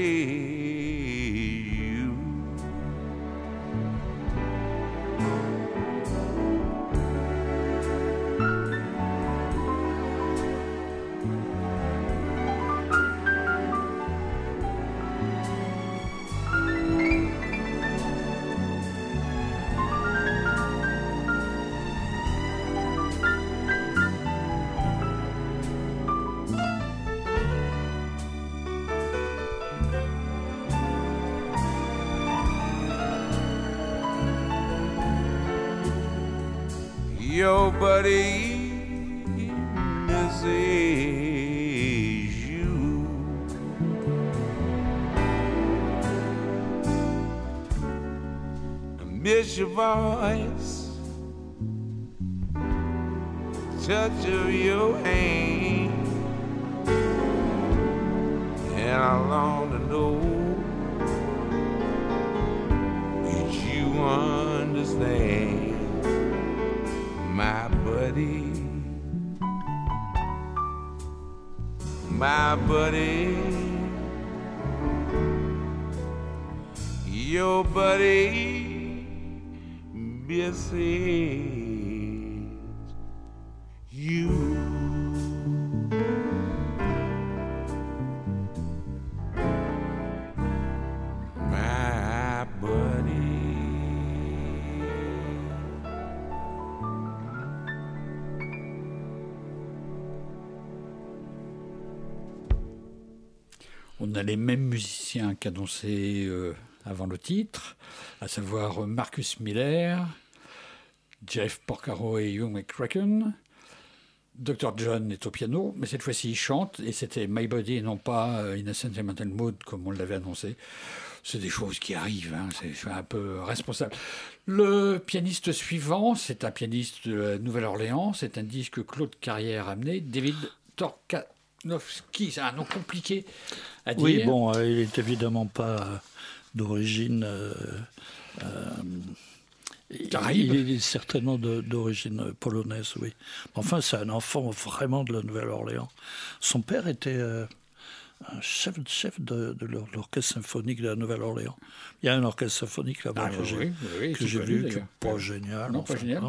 my buddy, my buddy. Your buddy misses les mêmes musiciens qu'annoncés euh, avant le titre, à savoir euh, Marcus Miller, Jeff Porcaro et Hugh McCracken. Dr. John est au piano, mais cette fois-ci il chante, et c'était My Body et non pas euh, In a Sentimental Mood comme on l'avait annoncé. C'est des choses qui arrivent, hein, c'est un peu responsable. Le pianiste suivant, c'est un pianiste de Nouvelle-Orléans, c'est un disque que Claude Carrière amené, David C'est un nom compliqué à dire. Oui, bon, euh, il est évidemment pas euh, d'origine. euh, il- Caraïbe. il est certainement d'origine polonaise, oui. Enfin, c'est un enfant vraiment de la Nouvelle-Orléans. Son père était un chef, chef de, de l'or- l'orchestre symphonique de la Nouvelle-Orléans. Il y a un orchestre symphonique là-bas Ah, que j'ai oui, vu, que d'ailleurs. pas génial. Non, pas enfin, génial.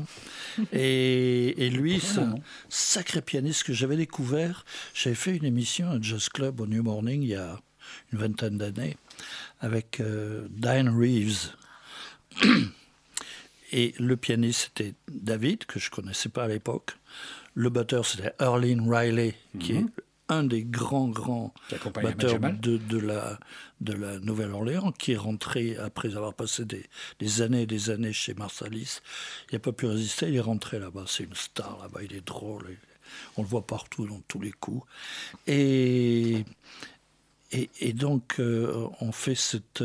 Et, et lui, c'est un sacré pianiste que j'avais découvert. J'avais fait une émission, un jazz club au New Morning, il y a une vingtaine d'années, avec euh, Diane Reeves. Et le pianiste, c'était David, que je connaissais pas à l'époque. Le batteur, c'était Erlene Riley, qui est un des grands, grands batteurs de, de la, de la Nouvelle-Orléans, qui est rentré après avoir passé des, des années et des années chez Marsalis. Il n'a pas pu résister, il est rentré là-bas. C'est une star là-bas, il est drôle. on le voit partout, dans tous les coups. Et, et, et donc, euh, on fait cette,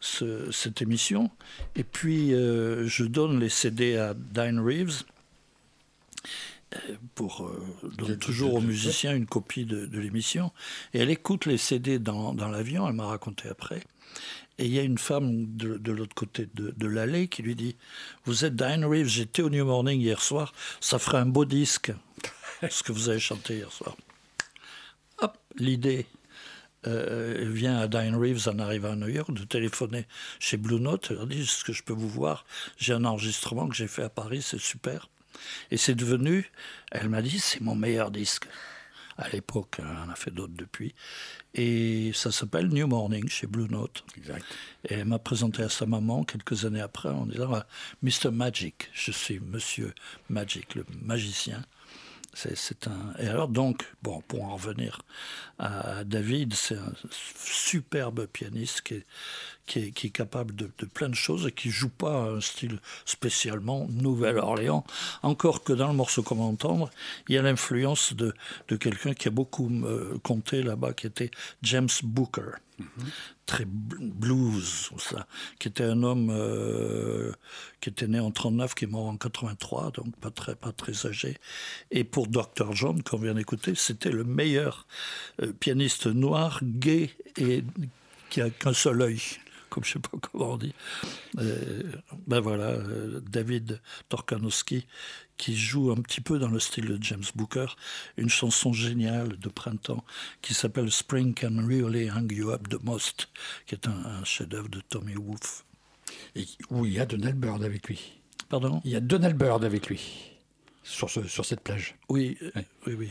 ce- cette émission. Et puis, euh, je donne les CD à Diane Reeves pour euh, donne toujours aux musiciens une copie de, de l'émission. Et elle écoute les CD dans, dans l'avion, elle m'a raconté après. Et il y a une femme de, de l'autre côté de, de l'allée qui lui dit Vous êtes Diane Reeves, j'étais au New Morning hier soir, ça ferait un beau disque, ce que vous avez chanté hier soir. Hop, l'idée euh, vient à Diane Reeves en arrivant à New York de téléphoner chez Blue Note. Elle dit Est-ce que je peux vous voir J'ai un enregistrement que j'ai fait à Paris, c'est super. Et c'est devenu, elle m'a dit, c'est mon meilleur disque. À l'époque, elle en a fait d'autres depuis. Et ça s'appelle New Morning chez Blue Note. Exact. Et elle m'a présenté à sa maman quelques années après en disant ah, Mr. Magic, je suis Monsieur Magic, le magicien. C'est, un. Et alors donc, bon, pour en revenir à David, c'est un superbe pianiste qui est, qui est, qui capable de, de plein de choses et qui joue pas un style spécialement Nouvelle-Orléans. Encore que dans le morceau qu'on va entendre, il y a l'influence de, de quelqu'un qui a beaucoup euh, compté là-bas, qui était James Booker très bl- blues, ça, qui était un homme euh, qui était né en 39, qui est mort en 83, donc pas très, pas très âgé. Et pour Dr. John, qu'on vient d'écouter, c'était le meilleur euh, pianiste noir, gay et qui a qu'un seul œil, comme je sais pas comment on dit. Euh, ben voilà, euh, David Torkanowski, qui joue un petit peu dans le style de James Booker, une chanson géniale de printemps qui s'appelle Spring Can Really Hang You Up the Most, qui est un, un chef-d'œuvre de Tommy Wolfe. Et où il y a Donald Byrd avec lui. Pardon? Il y a Donald Byrd avec lui sur, ce, sur cette plage. Oui, oui, oui.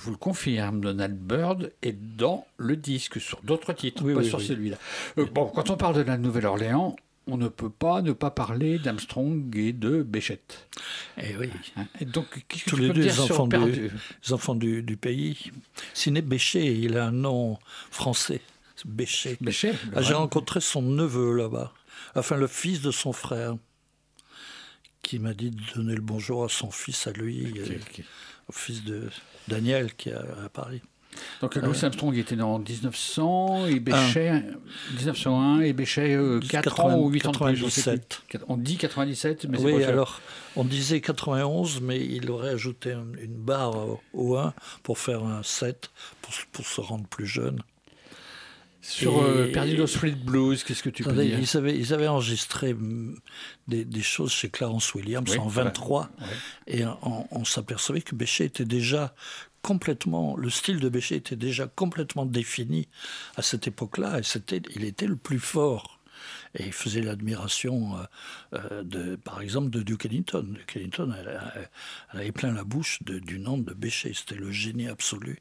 Je vous le confirme, Donald Byrd est dans le disque sur d'autres titres, Oui, pas oui, sur oui. celui-là. Euh, bon, quand on parle de la Nouvelle-Orléans, on ne peut pas ne pas parler d'Armstrong et de Béchette. Eh oui. Hein, Et donc, qu'est-ce que Tous tu les peux deux sur enfants, du, les enfants du, du pays. Ciné Béchet, il a un nom français. Béchet. Béchet, Ah, J'ai rencontré son neveu là-bas. Enfin, le fils de son frère. Qui m'a dit de donner le bonjour à son fils, à lui, euh, fils de Daniel qui est à, à Paris. Donc Euh, Louis Armstrong était né en 1900 et Béchet 1901 et Béchet 4 ans ou 8 ans de. 97. On dit 97, mais oui, pas alors, on disait 91, mais il aurait ajouté un- une barre au, au 1 pour faire un 7, pour, pour se rendre plus jeune. Sur euh, Perdido Street Blues, qu'est-ce que tu peux dire ils, avaient, ils avaient enregistré mm, des, des choses chez Clarence Williams Oui, en c'est vrai. 23, Ouais. et on, on s'apercevait que Béchet était déjà complètement, le style de Béchet était déjà complètement défini à cette époque-là, et c'était, il était le plus fort. Et il faisait l'admiration, euh, euh, de, par exemple, de Duke Ellington. Duke Ellington, elle, elle- avait plein la bouche de- du nom de Béchet. C'était le génie absolu.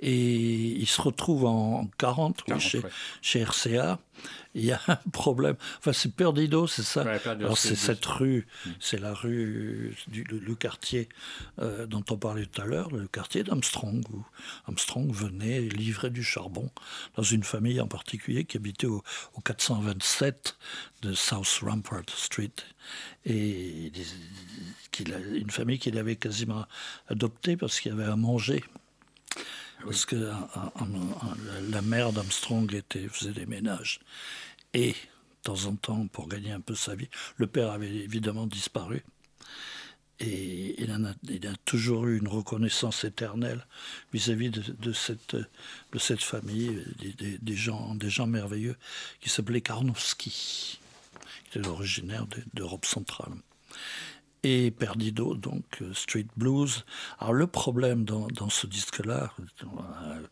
Et il se retrouve en, en 40, oui, 40, chez, ouais. chez RCA. Il y a un problème. Enfin, c'est Perdido, c'est ça Ouais, Perdido, Alors, c'est- cette rue, c'est la rue, du, le, le quartier euh, dont on parlait tout à l'heure, le quartier d'Armstrong, où Armstrong venait livrer du charbon dans une famille en particulier qui habitait au, au 427 de South Rampart Street. Et qu'il une famille qu'il avait quasiment adoptée parce qu'il y avait à manger. Parce que la mère d'Armstrong faisait des ménages. Et, de temps en temps, pour gagner un peu sa vie, le père avait évidemment disparu. Et il, a, toujours eu une reconnaissance éternelle vis-à-vis de, cette, famille, des, gens, des gens merveilleux, qui s'appelait Karnowski, qui était originaire de- d'Europe centrale et Perdido, donc euh, Street Blues. Alors le problème dans, ce disque-là, euh,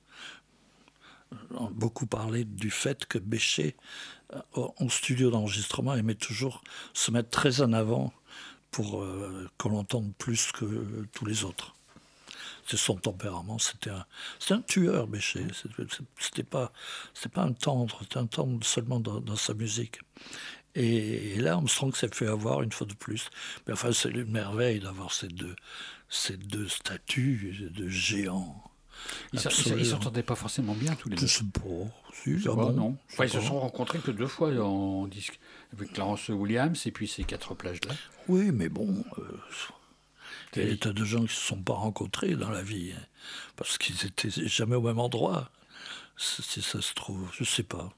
on a beaucoup parlé du fait que Béchet, euh, en studio d'enregistrement, aimait toujours se mettre très en avant pour euh, qu'on l'entende plus que euh, tous les autres. C'est son tempérament, c'était un, un tueur, Béchet. C'était- pas, pas un tendre, c'était un tendre seulement dans sa musique. Et, et là, Armstrong s'est fait avoir une fois de plus. Mais enfin, c'est une merveille d'avoir ces deux, ces deux statues de géants. Ils ne s'entendaient pas forcément bien tous les deux. Je sais pas. Si, Je sais pas, bon, non. Enfin, ils se sont rencontrés que deux fois en disque. Avec Clarence Williams et puis ces quatre plages-là. Oui, mais bon, euh, il y a des tas de gens qui ne se sont pas rencontrés dans la vie, hein, parce qu'ils étaient jamais au même endroit. Si si ça se trouve, je sais pas.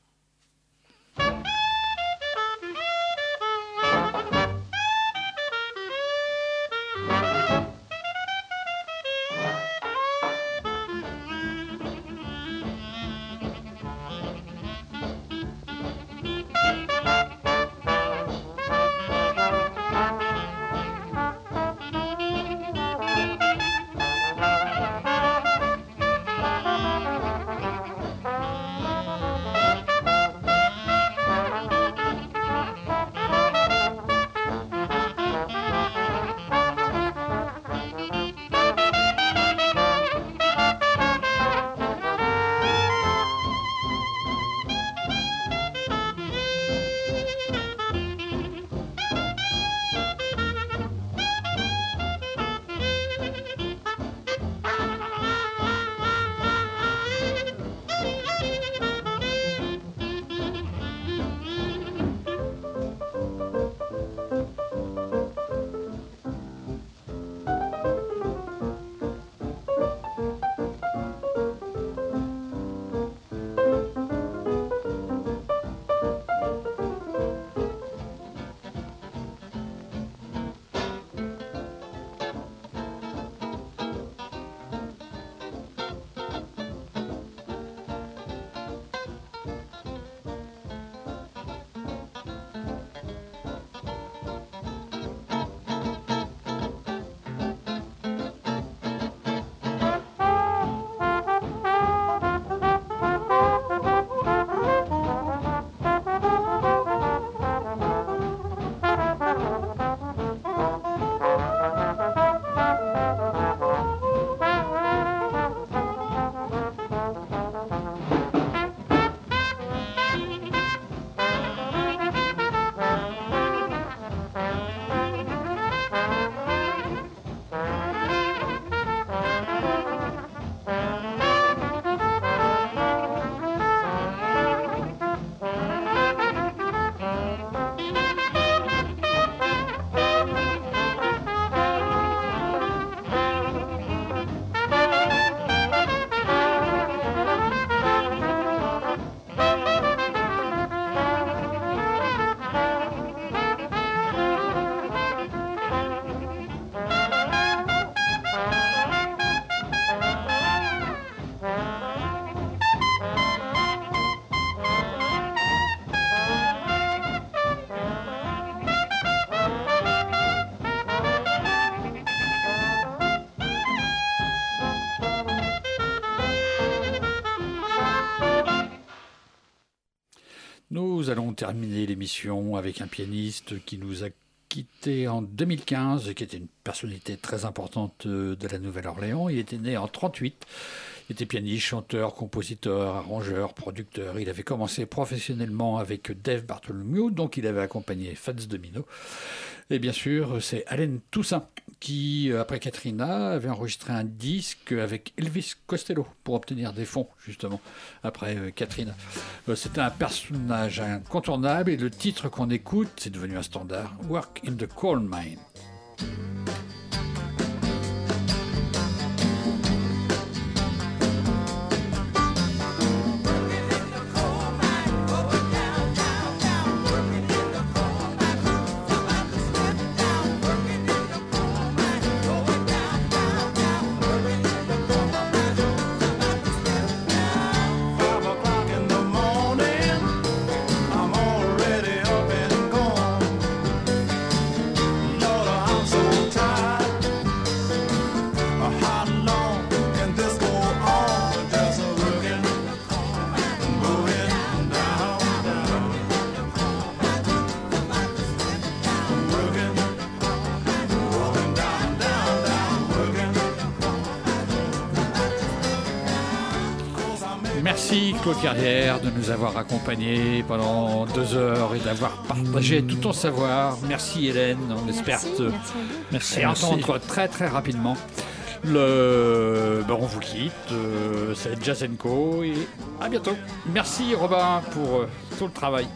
Allons terminer l'émission avec un pianiste qui nous a quitté en 2015 et qui était une personnalité très importante euh, de la Nouvelle-Orléans. Il était né en 38. Il était pianiste, chanteur, compositeur, arrangeur, producteur. Il avait commencé professionnellement avec Dave Bartholomew, donc il avait accompagné Fats Domino. Et bien sûr, c'est Allen Toussaint qui, euh, après Katrina, avait enregistré un disque avec Elvis Costello pour obtenir des fonds, justement, après euh, Katrina. Euh, C'était un personnage incontournable et le titre qu'on écoute, c'est devenu un standard, Work in the Coal Mine. Carrière de nous avoir accompagnés pendant deux heures et d'avoir partagé tout ton savoir. Merci Hélène, on espère te Merci, et merci. entendre très très rapidement. Le... ben, on vous quitte, euh, c'est Co et à bientôt. Merci Robin pour euh, tout le travail.